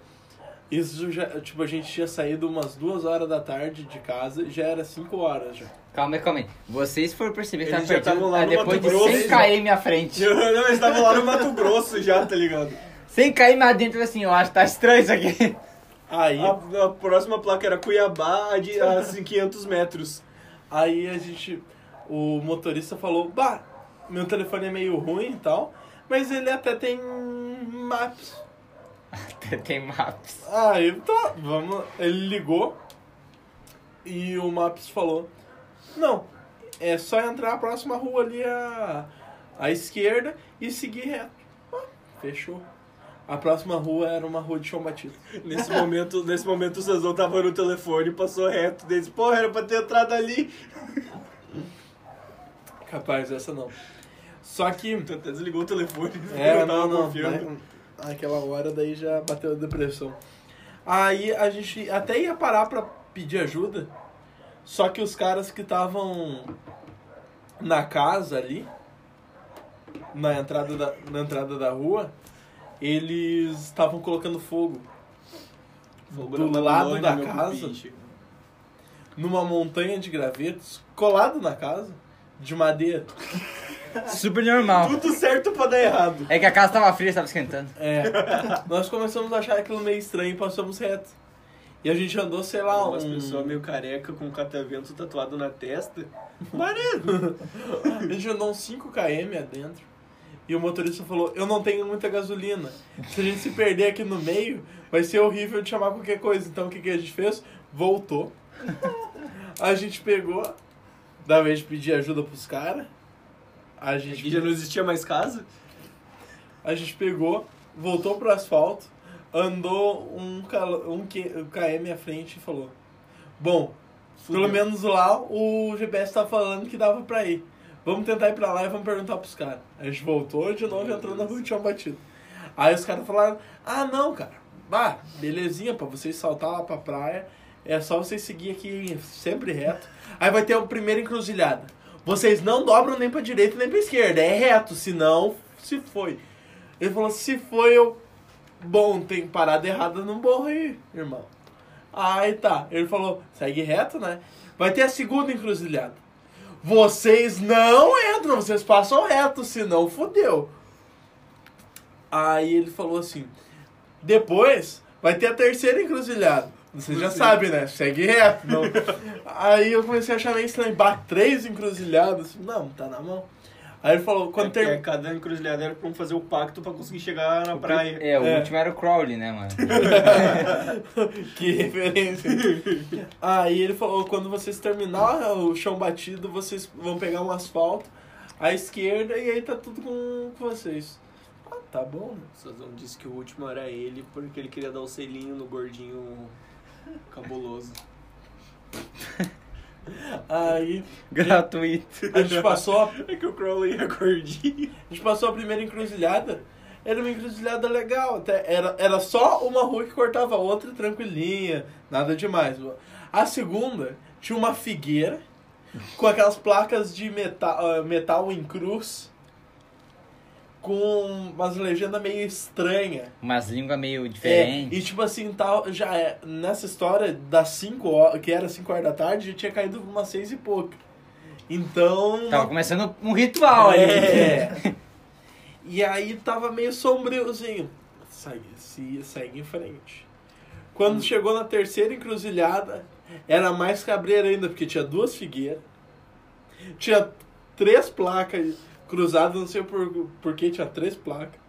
Isso já, tipo, a gente tinha saído umas duas horas da tarde de casa e já era cinco horas já. Calma aí, calma aí. Vocês foram perceber que Eles estavam perdido lá ah, no depois Mato de Grosso, 100 km à frente. Não, eles estavam lá no Mato Grosso já, tá ligado? 100 km adentro, assim, eu acho que tá estranho isso aqui. Aí, A, a próxima placa era Cuiabá a, de, a assim, 500 metros. aí a gente. O motorista falou: Bah, meu telefone é meio ruim e tal, mas ele até tem maps. Tem maps. Aí tá, vamos. Ele ligou e o Maps falou: Não, é só entrar a próxima rua ali à, à esquerda e seguir reto. Ah, fechou. A próxima rua era uma rua de chão batido. Nesse momento, nesse momento o Cezão tava no telefone e passou reto. Desse, porra, era pra ter entrado ali. Capaz, essa não. Só que. Tu até desligou o telefone. É, eu tava não, não. confiando. Aquela hora daí já bateu a depressão. Aí a gente até ia parar pra pedir ajuda, só que os caras que estavam na casa ali, na entrada da, na entrada da rua, eles estavam colocando fogo Fogo do lado da casa. pupiche. numa montanha de gravetos, colado na casa, de madeira. Super normal. Tudo certo pra dar errado. É que a casa tava fria, tava esquentando. É, nós começamos a achar aquilo meio estranho e passamos reto. E a gente andou, sei lá, Umas um... pessoas meio careca com um catavento tatuado na testa. Marido! A gente andou uns 5 km adentro. E o motorista falou, eu não tenho muita gasolina. Se a gente se perder aqui no meio, vai ser horrível de chamar qualquer coisa. Então o que, que a gente fez? Voltou. A gente pegou, da vez de pedir ajuda pros caras. A gente, Aqui já não existia mais casa? a gente pegou, voltou pro asfalto, andou um, um km à frente e falou: Bom. Pelo menos lá o GPS tá falando que dava pra ir. Vamos tentar ir pra lá e vamos perguntar pros caras. A gente voltou de novo e entrou na rua de chão batido. Aí os caras falaram, ah não, cara, bah, belezinha, pra vocês saltar lá pra praia, é só vocês seguir aqui sempre reto. Aí vai ter a primeira encruzilhada. Vocês não dobram nem pra direita nem pra esquerda, é reto, senão se foi. Ele falou, se foi, eu. Bom, tem parada errada no morro aí, irmão. Aí tá. Ele falou, segue reto, né? Vai ter a segunda encruzilhada. Vocês não entram, vocês passam reto, senão fodeu. Aí ele falou assim, depois vai ter a terceira encruzilhada. Você já sabe, né? Segue reto. Não. Aí eu comecei a achar meio estranho. Bah, três encruzilhadas. Não, tá na mão. Aí ele falou, quando É, ter... ter... cada encruzilhada era pra um fazer o pacto pra conseguir chegar na praia. É, o É. último era o Crowley, né, mano? que referência. Aí ele falou, quando vocês terminar o chão batido, vocês vão pegar um asfalto à esquerda e aí tá tudo com, com vocês. Ah, tá bom, né? O Sazão disse que o último era ele porque ele queria dar o selinho no gordinho cabuloso. Aí Gratuito. a gente passou a É que o Crowley é gordinho. A gente passou a primeira encruzilhada. Era uma encruzilhada legal. Até era, era só uma rua que cortava a outra tranquilinha. Nada demais. A segunda tinha uma figueira com aquelas placas de metal, ah, metal em cruz. Com umas legendas meio estranhas. Umas línguas meio É, diferentes. e tipo assim, tal, já é, nessa história das 5 horas, que era 5 horas da tarde, já tinha caído umas 6 e pouca. Então. Tava começando um ritual ali. É. E aí tava meio sombriozinho. Segue, se, segue em frente. Quando chegou na terceira encruzilhada, era mais cabreira ainda, porque tinha duas figueiras. Tinha três placas cruzadas, não sei por, por que tinha três placas.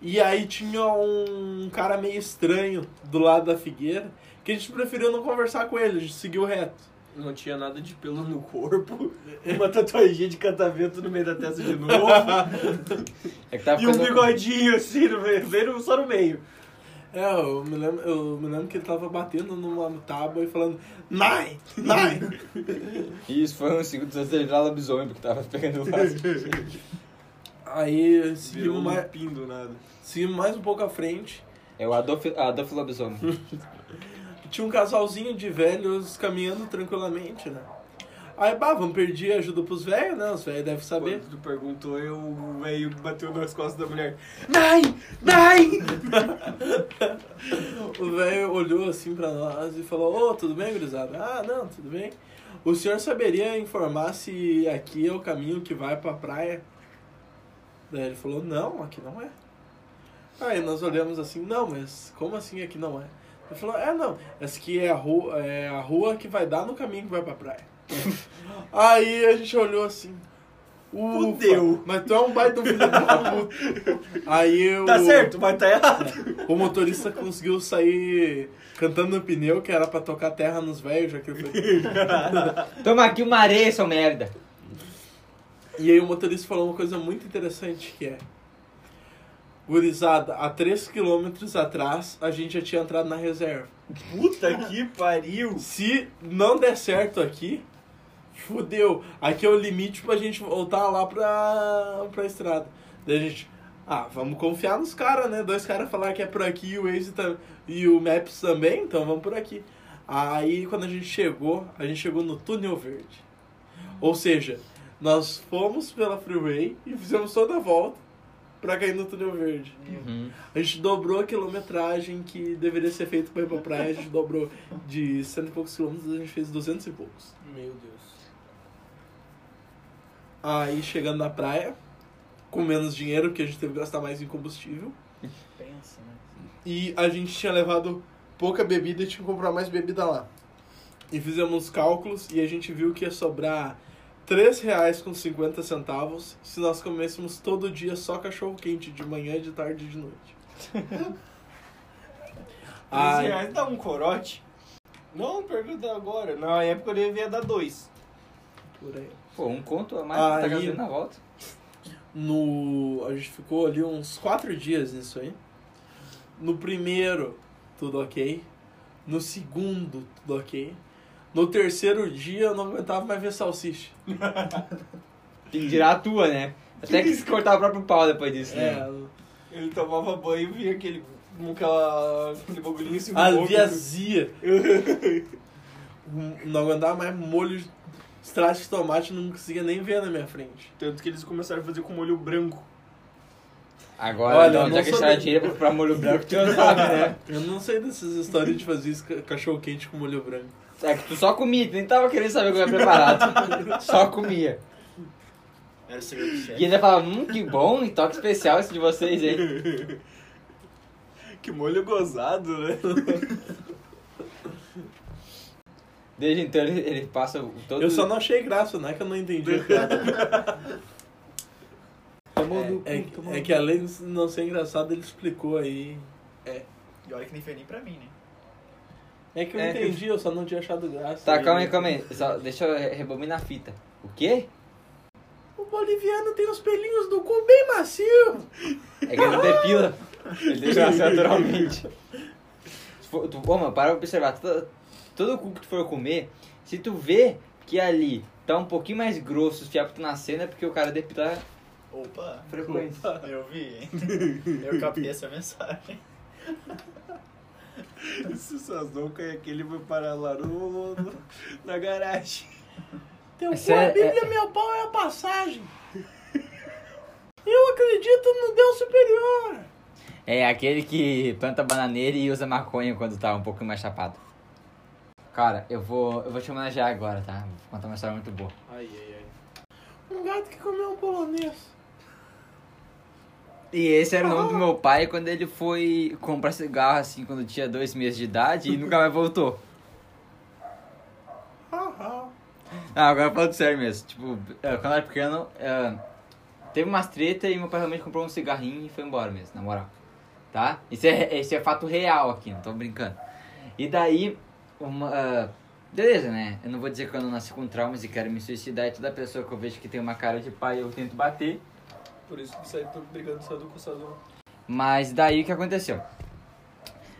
E aí tinha um cara meio estranho do lado da figueira, que a gente preferiu não conversar com ele, a gente seguiu reto. Não tinha nada de pelo no corpo. Uma tatuagem de catavento no meio da testa de novo. É que tava e um bigodinho assim, no meio, só no meio. É, eu me, lembro, eu me lembro que ele tava batendo numa tábua e falando Nine! Nine! Isso foi um segundo virar lobisomem, porque tava pegando o vaso. Aí seguimos um mais, do nada. seguimos mais um pouco à frente. É o Adolf, Adolf Lobisomem. Tinha um casalzinho de velhos caminhando tranquilamente, né? Aí, bah, vamos pedir ajuda pros velhos, né? Os velhos devem saber. Quando tu perguntou, eu, o velho bateu nas costas da mulher. Nai! Nai! O velho olhou assim pra nós e falou: Ô, tudo bem, gurizada? Ah, não, tudo bem. O senhor saberia informar se aqui é o caminho que vai pra praia? Daí ele falou: Não, aqui não é. Aí nós olhamos assim: Não, mas como assim aqui não é? Ele falou: É, não, essa aqui é a rua, é a rua que vai dar no caminho que vai pra praia. Aí a gente olhou assim. Fudeu. Mas tu é um baita filho da puta. Aí o... Tá certo, mas tá errado. O motorista conseguiu sair cantando no pneu, que era pra tocar terra nos velhos, já que foi. Toma aqui uma areia, seu merda. E aí o motorista falou uma coisa muito interessante que é. Gurizada, há 3 quilômetros atrás a gente já tinha entrado na reserva. Puta que pariu. Se não der certo aqui, fudeu. Aqui é o limite pra gente voltar lá pra, pra estrada. Daí a gente. Ah, vamos confiar nos caras, né? Dois caras falaram que é por aqui e o Waze tam- e o Maps também, então vamos por aqui. Aí quando a gente chegou, a gente chegou no túnel verde. Ou seja, nós fomos pela freeway e fizemos toda a volta pra cair no túnel verde. Uhum. A gente dobrou a quilometragem que deveria ser feita pra ir pra praia, a gente dobrou de cento e poucos quilômetros, a gente fez duzentos e poucos. Meu Deus. Aí chegando na praia, com menos dinheiro, porque a gente teve que gastar mais em combustível. Pensa, né? E a gente tinha levado pouca bebida e tinha que comprar mais bebida lá. E fizemos os cálculos e a gente viu que ia sobrar R$ 3,50 com 50 centavos se nós comêssemos todo dia só cachorro quente, de manhã, de tarde e de noite. 13 Ai, reais dá um corote? Não, pergunta agora. Na época eu devia dar dois. por aí. Pô, um conto a mais pra Aí- tá gasolina na volta. No, a gente ficou ali uns quatro dias nisso aí. No primeiro, tudo ok. No segundo, tudo ok. No terceiro dia, eu não aguentava mais ver salsicha. Tem que tirar a tua, né? Até que se cortar o próprio pau depois disso, né? É, Ele tomava banho e via aquele, aquela, aquele bagulhinho assim. a louco. viazia. não aguentava mais molho, extrato de tomate, não conseguia nem ver na minha frente. Tanto que eles começaram a fazer com molho branco. Agora, Olha, eu não já que sou tirar de- dinheiro pra comprar molho branco, tu não sabe, né? Eu não sei dessas histórias de fazer isso, ca- cachorro quente com molho branco. É que tu só comia, tu nem tava querendo saber o que eu ia preparado. só comia. Era o segredo do E chefe. ainda falava, hum, que bom, e toque especial esse de vocês aí. Que molho gozado, né? Desde então ele, ele passa o- todo. Eu só não achei graça, não é que eu não entendi É, tomou é no que além de não ser engraçado, ele explicou aí. E olha que nem foi nem pra mim, né? É que eu É. entendi, eu só não tinha achado graça. Tá, calma aí, calma aí. Só, deixa eu re- rebobinar a fita. O quê? O boliviano tem os pelinhos do cu bem macio. É que ele não depila. Ele deixa naturalmente. Se for- tu, ô, mano, para pra observar. Todo, todo cu que tu for comer, se tu vê que ali tá um pouquinho mais grosso, os fiapos estão nascendo, é porque o cara depila Opa, frequência. eu vi, hein? Eu captei essa mensagem. Esse Sazon cai aqui, ele vai parar lá no, no- na garagem. Teu cu, a é- Bíblia, é- meu pau é a passagem. Eu acredito no Deus superior. É aquele que planta bananeira e usa maconha quando tá um pouco mais chapado. Cara, eu vou, eu vou te homenagear agora, tá? Vou contar uma história muito boa. Ai, ai, ai. Um gato que comeu um polonês. E esse era o nome do meu pai quando ele foi comprar cigarro, assim, quando tinha dois meses de idade e nunca mais voltou. Ah, agora falando sério mesmo. Tipo, eh, quando eu era pequeno, eh, teve umas treta e meu pai realmente comprou um cigarrinho e foi embora mesmo, na moral. Tá? Isso é, isso é fato real aqui, não tô brincando. E daí, uma. ah, beleza, né? Eu não vou dizer que eu não nasci com traumas e quero me suicidar e toda pessoa que eu vejo que tem uma cara de pai eu tento bater. Por isso que sai tô brigando só do com o Sazon. Mas daí o que aconteceu?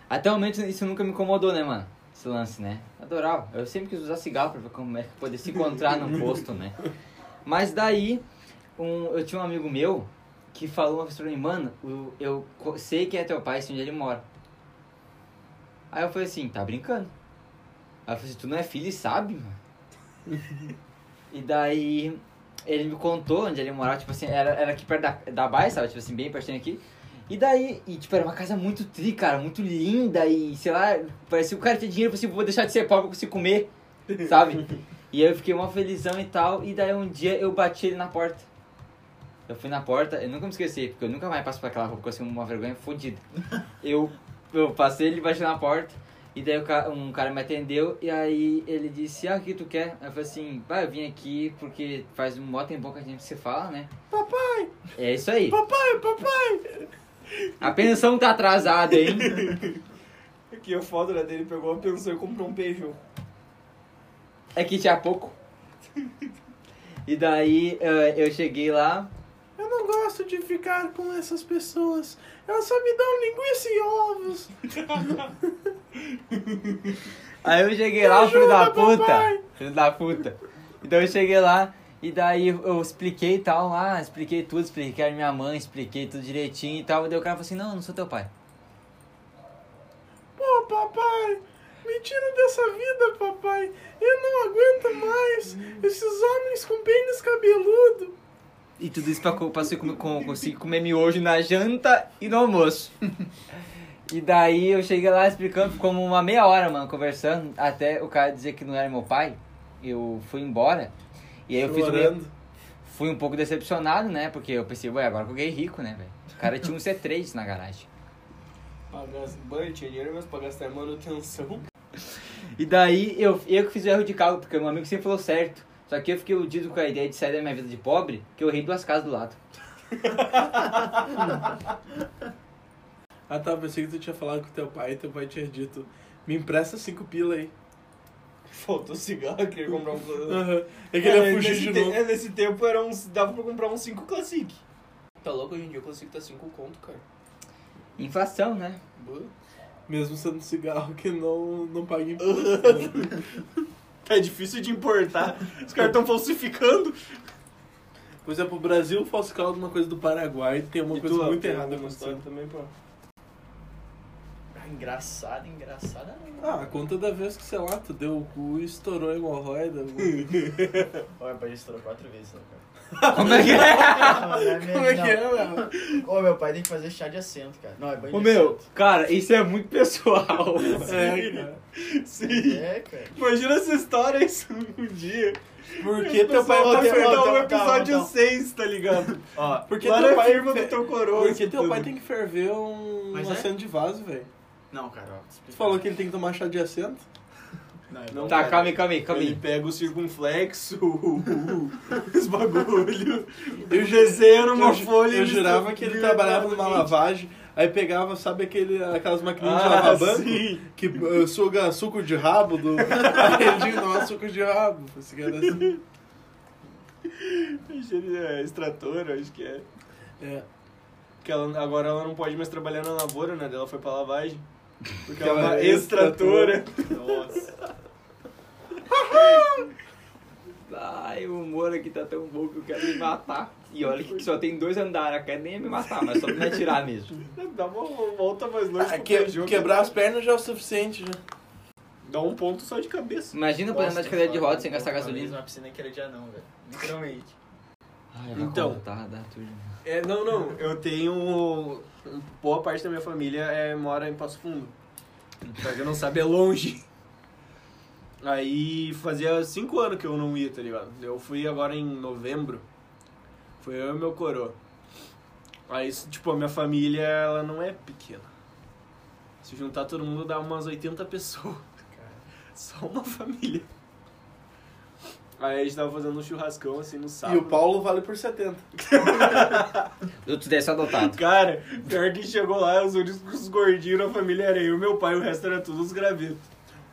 Até o momento isso nunca me incomodou, né, mano? Esse lance, né? Adorava. Eu sempre quis usar cigarro pra ver como é que poder se encontrar num posto, né? Mas daí, um, eu tinha um amigo meu que falou uma vez pra mim, mano, eu, sei que é teu pai, sei onde ele mora. Aí eu falei assim, tá brincando? Aí eu falei assim, tu não é filho e sabe, mano? e daí, ele me contou onde ele morava, tipo assim, era, era aqui perto da, da baia, sabe? Tipo assim, bem pertinho aqui. E daí, e tipo, era uma casa muito tri, cara, muito linda e, sei lá, parecia que o cara tinha dinheiro, assim, vou deixar de ser pobre pra conseguir comer, sabe? E aí eu fiquei uma felizão e tal, e daí um dia eu bati ele na porta. Eu fui na porta, eu nunca me esqueci, porque eu nunca mais passo por aquela roupa, porque eu sinto uma vergonha fodida. Eu, eu passei, ele bateu na porta, e daí um cara me atendeu, e aí ele disse, ah, o que tu quer? Aí eu falei assim, vai, eu vim aqui porque faz um mó tempão que a gente se fala, né? Papai, É isso aí. papai, papai. A pensão tá atrasada, hein? Aqui é foda, né? Ele pegou a pensão e comprou um Peugeot. É que tinha pouco. E daí eh, eu cheguei lá, Eu não gosto de ficar com essas pessoas. Elas só me dão linguiça e ovos. aí eu cheguei lá, filho da puta. Filho da puta. Então eu cheguei lá e daí eu expliquei e tal lá, expliquei tudo, expliquei que era minha mãe, expliquei tudo direitinho e tal. E daí o cara falou assim, não, não sou teu pai. Pô, papai, me tira dessa vida, papai. Eu não aguento mais esses homens com pênis cabeludo. E tudo isso pra, pra conseguir comer miojo na janta e no almoço. E daí eu cheguei lá explicando, ficou uma meia hora, mano, conversando, até o cara dizer que não era meu pai. Eu fui embora. E aí eu fiz fui um pouco decepcionado, né? Porque eu pensei, ué, agora que eu ganhei rico, né, velho? O cara tinha um C3 na garagem. Pagar banho, tinha dinheiro mesmo pra gastar manutenção. E daí eu, eu que fiz o erro de cálculo, porque meu amigo sempre falou certo. Só que eu fiquei iludido com a ideia de sair da minha vida de pobre, que eu errei duas casas do lado. Ah tá, pensei que tu tinha falado com teu pai e teu pai tinha dito, me empresta cinco pila aí. Faltou cigarro, queria comprar um. Aham. É que ele ia fugir nesse de te- novo. É, nesse tempo era uns, dava pra comprar uns 5 Classic. Tá louco? Hoje em dia o Classic tá 5 conto, cara. Inflação, né? Boa. Mesmo sendo cigarro que não, não paga imposto. né? Tá difícil de importar. Os caras tão falsificando. Por exemplo, o Brasil falsificar alguma coisa do Paraguai tem uma E coisa tu, muito tem errada história acontecendo. também, pô. Ah, engraçada, engraçada não. Ah, a conta da vez que, sei lá, tu deu o cu e estourou a hemorroida. Olha, pai estourou quatro vezes, né, cara? Como é que é? Não, Como é que é, meu? Ô, meu pai tem que fazer chá de assento, cara. Não, é banho Ô de meu, assento. cara, isso é muito pessoal. É, cara. Sim. É, cara. Imagina essa história isso um dia. Porque teu pai tá tem- fer- ô, Então, o episódio tá, tá. 6, tá ligado? Ó, Porque teu pai firma fe- do teu coroa. Porque teu pai tem que ferver um um é? assento de vaso, velho. Não, cara, ó. Tu falou que ele tem que tomar chá de assento? Não, Tá, cara. calma aí, calma aí, calma Ele aí. pega o circunflexo, o- o- os bagulho, eu desenho uma Eu, folha. eu e jurava que ele trabalhava numa lavagem, aí pegava, sabe aquele, aquelas maquininhas de Ah, lavar banco? sim. Que uh, suga suco de rabo do. aí ele diz, não, suco de rabo. Esse cara assim. Acho que ele é extrator, acho que é. É. Que ela, agora ela não pode mais trabalhar na lavoura, né? Ela foi pra lavagem. Porque é uma extratora. Nossa. Ai, o humor aqui tá tão bom que eu quero me matar. E olha que só tem dois andares, eu quero nem me matar, mas só pra me atirar mesmo. Dá uma volta mais longe Ah, que- jogo. quebrar as pernas já é o suficiente, já. Dá um ponto só de cabeça. Imagina poder andar de cadeira de rodas sem gastar gasolina. Uma piscina que era de anão, velho. Literalmente. Ai, Então. Tá, dá tudo. É, não, não. Eu tenho. Boa parte da minha família é, mora em Passo Fundo. Pra quem não sabe, é longe. Aí fazia cinco anos que eu não ia, tá ligado? Eu fui agora em novembro. Foi eu e meu coroa. Aí, tipo, a minha família, ela não é pequena. Se juntar todo mundo dá umas 80 pessoas. Só uma família. Aí a gente tava fazendo um churrascão assim no sábado. E o Paulo vale por 70. Os outros 10 só adotado. Cara, pior que chegou lá, os únicos gordinhos na família era eu e meu pai, o resto era tudo os gravetos.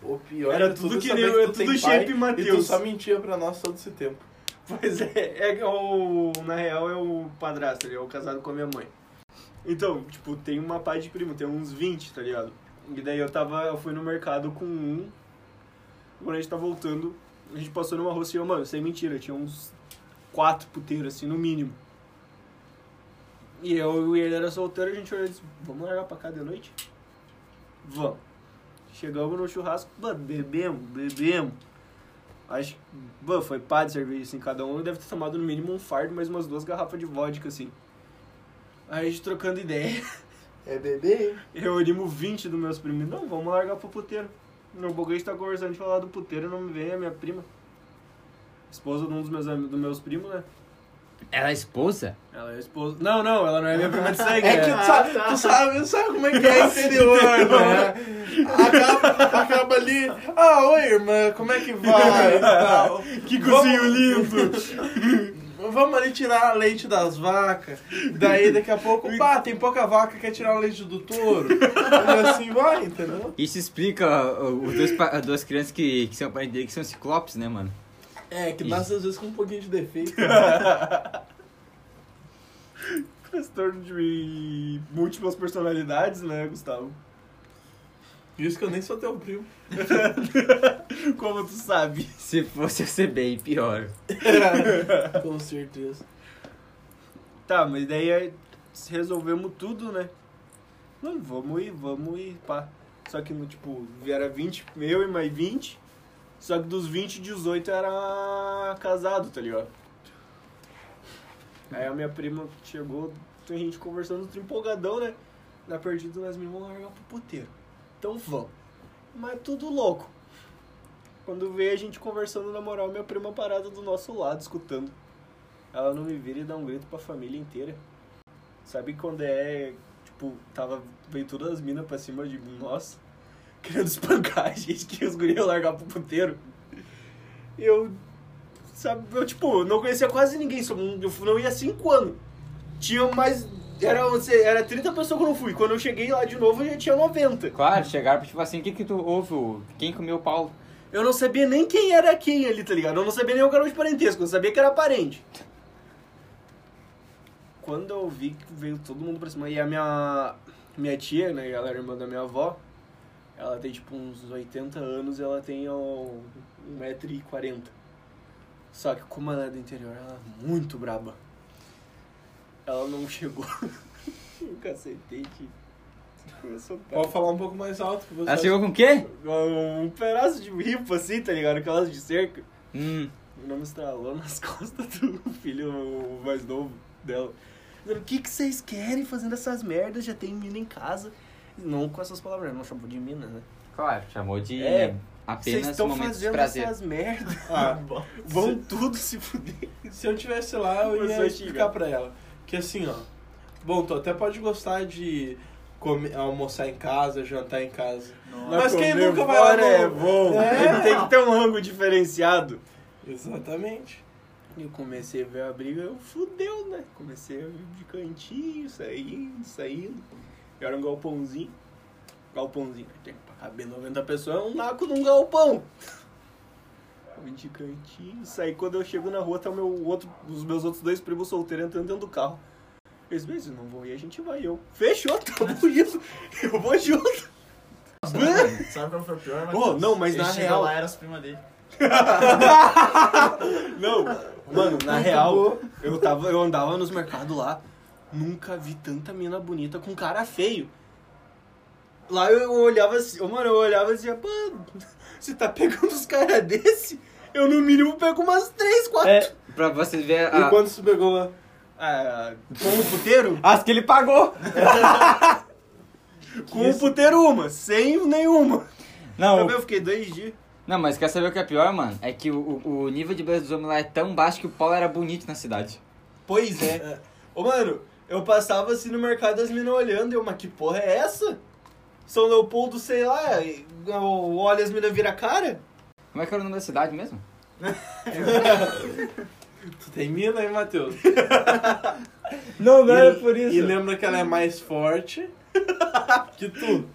O pior Era tudo é que nem- tu é tudo tem shape pai Mateus. E tu só mentia pra nós todo esse tempo. Pois é, é que o, na real é o padrasto, ele é o casado com a minha mãe. Então, tipo, tem uma pá de primo, tem uns 20, tá ligado? E daí eu tava, eu fui no mercado com um, quando a gente tá voltando, a gente passou numa rua assim, mano, sem mentira, tinha uns quatro puteiros, assim, no mínimo. E eu e ele era solteiro, a gente olhou e disse, vamos largar pra cá de noite? Vamos. Chegamos no churrasco, mano, bebemos, bebemos. Acho que, mano, foi pá de cerveja, assim, cada um deve ter tomado no mínimo um fardo, mais umas duas garrafas de vodka, assim. Aí a gente trocando ideia, É bebê? reunimos 20 dos meus primos, não, vamos largar pro puteiro. Meu boguete tá conversando de falar do puteiro, não me vem a minha prima. Esposa de um dos meus, dos meus primos, né? Ela é esposa? Ela é esposa. Não, não, ela não é minha prima de sangue. É que tu sabe, tá. tu sabe, sabe como é que é interior, né? Acaba, acaba ali. Ah, oi, irmã, como é que vai? Que cozinho lindo! Vamos ali tirar leite das vacas. Daí daqui a pouco, pá, tem pouca vaca, quer tirar o leite do touro. E assim vai, entendeu? Isso explica uh, os dois, pa- duas crianças que, que são parentes dele, que são ciclopes, né, mano? É, que nasce às vezes com um pouquinho de defeito. Transtorno de múltiplas personalidades, né, Gustavo? Isso que eu nem sou teu primo. Como tu sabe. Se fosse eu ser bem, pior. Com certeza. Tá, mas daí aí resolvemos tudo, né? Não, vamos ir, vamos ir, pá. Só que, no, tipo, era 20, eu e mais 20. Só que dos 20, 18 era casado, tá ligado? Aí a minha prima chegou, a gente conversando, tudo empolgadão, né? Na perdida, nós mesmos vamos largar pro puteiro. Então vamos. Mas tudo louco. Quando veio a gente conversando na moral, minha prima parada do nosso lado, escutando. Ela não me vira e dá um grito pra família inteira. Sabe quando é, tipo, tava, veio todas as minas pra cima de nós, querendo espancar a gente, que os gurias largar pro puteiro. Eu, sabe, eu, tipo, não conhecia quase ninguém, só eu não ia há cinco anos. Tinha mais, era, era 30 pessoas que eu não fui. Quando eu cheguei lá de novo, já tinha 90. Claro, chegaram tipo assim, o que que tu ouve? o- Quem comeu o Paulo? Eu não sabia nem quem era quem ali, tá ligado? Eu não sabia nem o grau de parentesco, eu sabia que era parente. Quando eu vi que veio todo mundo pra cima, e a minha, minha tia, né, ela era irmã da minha avó, ela tem tipo uns 80 anos e ela tem ó, 1,40m. Só que como ela é do interior, ela é muito braba. Ela não chegou. o cacetete começou a Pode falar um pouco mais alto que você. Ela chegou com o quê? um pedaço de ripa assim, tá ligado? Aquelas de cerca. Hum, O nome estralou nas costas do filho mais novo dela. Dizendo, o que, que vocês querem fazendo essas merdas? Já tem mina em casa. Não com essas palavras, não chamou de mina, né? claro, chamou de É, Vocês apenas estão momentos de fazendo prazer. essas merdas. Ah, Vão tudo se fuder. se eu tivesse lá, eu ia explicar pra ela. Que assim, ó. Bom, tu até pode gostar de come- almoçar em casa, jantar em casa. Nossa. Mas quem comer nunca vai lá no- é bom. É. Ele tem que ter um rango diferenciado. Exatamente. E eu comecei a ver a briga, eu fudeu, né? Comecei a ir de cantinho, saindo, saindo. Era um galpãozinho. Galpãozinho, tem pra caber 90 pessoas, é um naco num galpão. Eu de cantinho, saí quando eu chego na rua, tá o meu outro, os meus outros dois primos solteiros entrando dentro do carro. Eles, vezes não vou ir, a gente vai. Eu, fechou, tamo indo. Eu vou junto. Sabe qual foi o pior? Pô, não, mas na real- lá, era as primas dele. Não, mano, na real, eu, tava, eu andava nos mercados lá, nunca vi tanta mina bonita com cara feio. Lá eu olhava assim, mano, eu olhava assim, pô, você tá pegando os caras desse? Eu no mínimo pego umas três, quatro. É, pra vocês verem E a- quando você pegou lá? Ah, com o puteiro? as que ele pagou. Com o puteiro uma, sem nenhuma. Não, Também eu fiquei dois dias. não, mas quer saber o que é pior, mano? É que o, o, nível de beleza dos homens lá é tão baixo que o Paulo era bonito na cidade. Pois é. Ô, mano, eu passava assim no mercado as minas olhando e eu, mas que porra é essa? São Leopoldo, sei lá, e eu olho as minas vira cara? Como é que era o nome da cidade mesmo? Tu tem mina aí, Matheus? Não, e, E lembra que ela é mais forte que tu.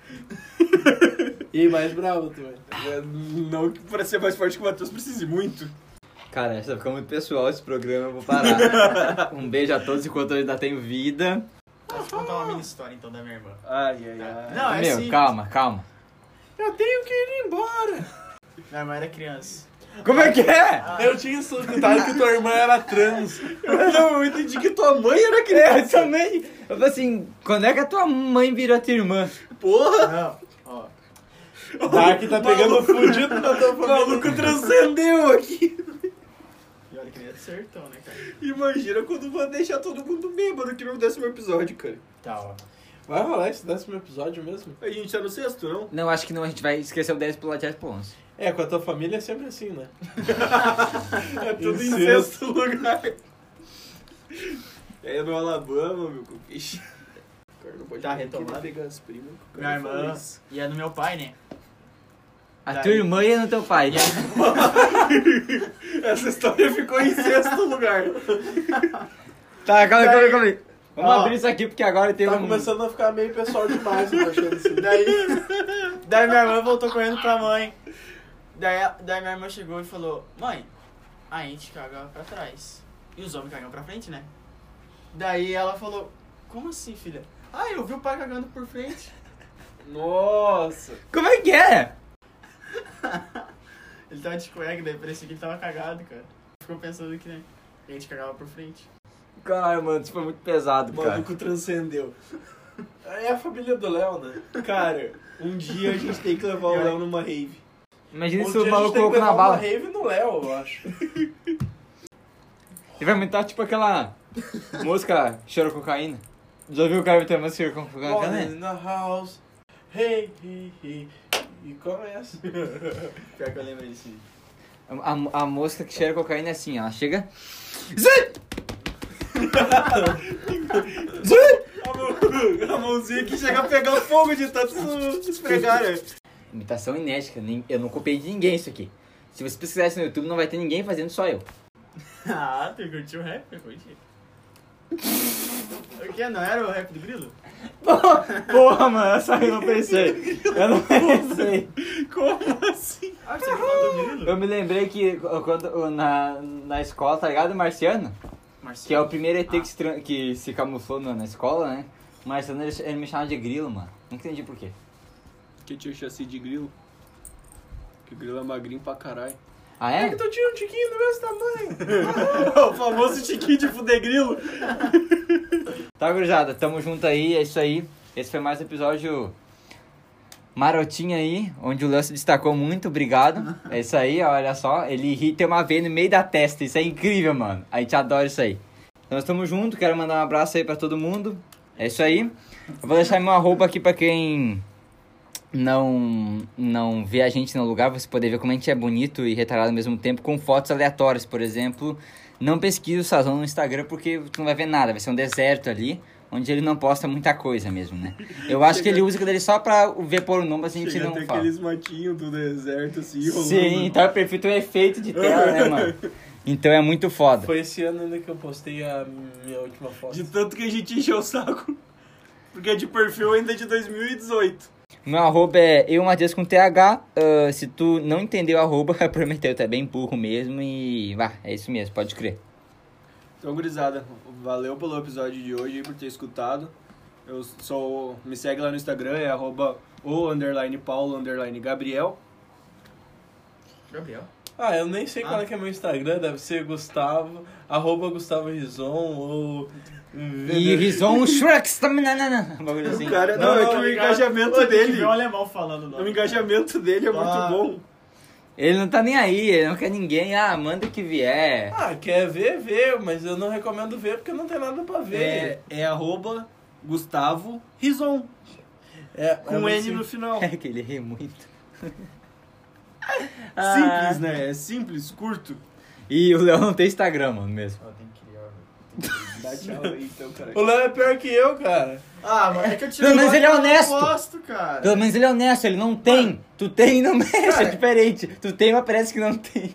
E mais brava também. É, Não que pra ser mais forte que o Matheus precise muito. Cara, essa fica muito pessoal esse programa, eu vou parar. um beijo a todos enquanto eu ainda tenho vida. Vou te contar uma mini história então da minha irmã. Ai, ai, ai. Não, é Meu, assim. calma, calma. Eu tenho que ir embora. Minha irmã era criança. Como é que é? Eu tinha escutado que tua irmã era trans. Não, eu entendi que tua mãe era É, eu criança. também. Eu falei assim, quando é que a tua mãe virou tua irmã? Porra! Não, ó. Dark tá pegando fudido na tua O família. maluco transcendeu aqui. E olha que nem é sertão, né, cara? Imagina quando vou deixar todo mundo bêbado que no décimo episódio, cara. Tá, ó. Vai rolar esse décimo episódio mesmo? A gente tá no sexto, não? Não, acho que não, a gente vai esquecer o 10 pular 10 pro 11. É, com a tua família é sempre assim, né? É tudo em sexto lugar. É no Alabama, meu cupiche. O cara não pode Tá retomado? pegar as primas. Minha irmã isso. ia no meu pai, né? A Daí- tua irmã ia no teu pai. E Essa história ficou em sexto lugar. Tá, calma aí, calma aí, calma aí. Vamos Ó, abrir isso aqui porque agora tem Tá um... começando a ficar meio pessoal demais, eu tô achando assim. daí, daí minha irmã voltou correndo pra mãe. Daí, daí minha irmã chegou e falou, mãe, a gente caga pra trás. E os homens cagam pra frente, né? Daí ela falou, como assim, filha? Ah, eu vi o pai cagando por frente. Nossa. Como é que é? Ele tava de cueca, daí parecia que ele tava cagado, cara. Ficou pensando que né, a gente cagava por frente. Caralho, mano, isso foi muito pesado, O cara. maluco transcendeu. É a família do Léo, né? Cara, um dia a gente tem que levar o Léo numa rave. Imagina Um se o maluco colocou na levar uma bala. rave no Léo, eu acho. Ele vai aumentar tipo aquela música cheiro cocaína. Já ouviu o cara metendo música cheiro cocaína? Morning in the house. Hey, hey, hey. E começa. Pior que eu lembro desse. A, a, a música que cheira cocaína é assim, ela chega. Mão- a mãozinha que chega a pegar fogo de tanto esfregar, né? Imitação inédita, nem- eu não copiei de ninguém isso aqui. Se você pesquisar isso no YouTube, não vai ter ninguém fazendo, só eu. Ah, tu curtiu o rap? Eu curti. O que? Não era o rap do Grilo? Porra, mano, essa eu não pensei. Eu não pensei. Como assim? Ah, você falou do Grilo? Eu me lembrei que quando, na, na escola, tá ligado? O Marciano, que é o primeiro ET que, se, que se camuflou na, na escola, né? O Marciano, ele, ele me chama de grilo, mano. Não entendi por quê. Que tinha chassi de grilo. Que o grilo é magrinho pra caralho. Ah, É é? que tu tinha um tiquinho do mesmo tamanho. o famoso tiquinho de fuder grilo. Tá, gurizada, tamo junto aí, é isso aí. Esse foi mais um episódio marotinho aí, onde o se destacou muito, obrigado. É isso aí, olha só, ele ri tem uma veia no meio da testa, isso é incrível, mano. A gente adora isso aí. Então nós estamos juntos, quero mandar um abraço aí pra todo mundo. É isso aí. Eu vou deixar meu arroba aqui pra quem não não vê a gente no lugar, você poder ver como a gente é bonito e retardado ao mesmo tempo, com fotos aleatórias, por exemplo. Não pesquise o Sazon no Instagram porque tu não vai ver nada, vai ser um deserto ali. Onde ele não posta muita coisa mesmo, né? Eu acho que ele usa aquilo ali só pra ver por nome, mas a gente Chega não até fala. aqueles matinhos do deserto, assim, rolando. Sim, então é perfeito o efeito de tela, né, mano? Então é muito foda. Foi esse ano ainda que eu postei a minha última foto. De tanto que a gente encheu o saco. Porque é de perfil ainda de 2018. Meu arroba é eu, Matias, com TH. Ah, se tu não entendeu o arroba, prometeu, tu é bem burro mesmo e vá, é isso mesmo, pode crer. Então, gurizada, valeu pelo episódio de hoje e por ter escutado. Eu sou. Me segue lá no Instagram, é arroba o underline Paulo underline Gabriel. Gabriel. Ah, eu nem sei qual Ah. é que é meu Instagram, deve ser Gustavo, arroba Gustavo Rison ou... E Rison Shreks também, não. Um bagulho assim. O cara, não, Não, é que o engajamento dele. um alemão falando o O engajamento dele é muito Ah. bom. Ele não tá nem aí, ele não quer ninguém. Ah, manda o que vier. Ah, quer ver, vê, mas eu não recomendo ver porque não tem nada pra ver. É, é arroba Gustavo Rison. É, Com N sei- no final. É que ele ri muito. Simples, né? É simples, curto. E o Léo não tem Instagram, mano, mesmo. Ah, tem que criar, Dá tchau aí, então, cara. O Léo é pior que eu, cara. Ah, mas é que eu tiro Pelo menos ele é e eu não honesto. posto, cara. Pelo menos ele é honesto, ele não tem. Tu tem e não mexe, é Cara. diferente. Tu tem, mas parece que não tem.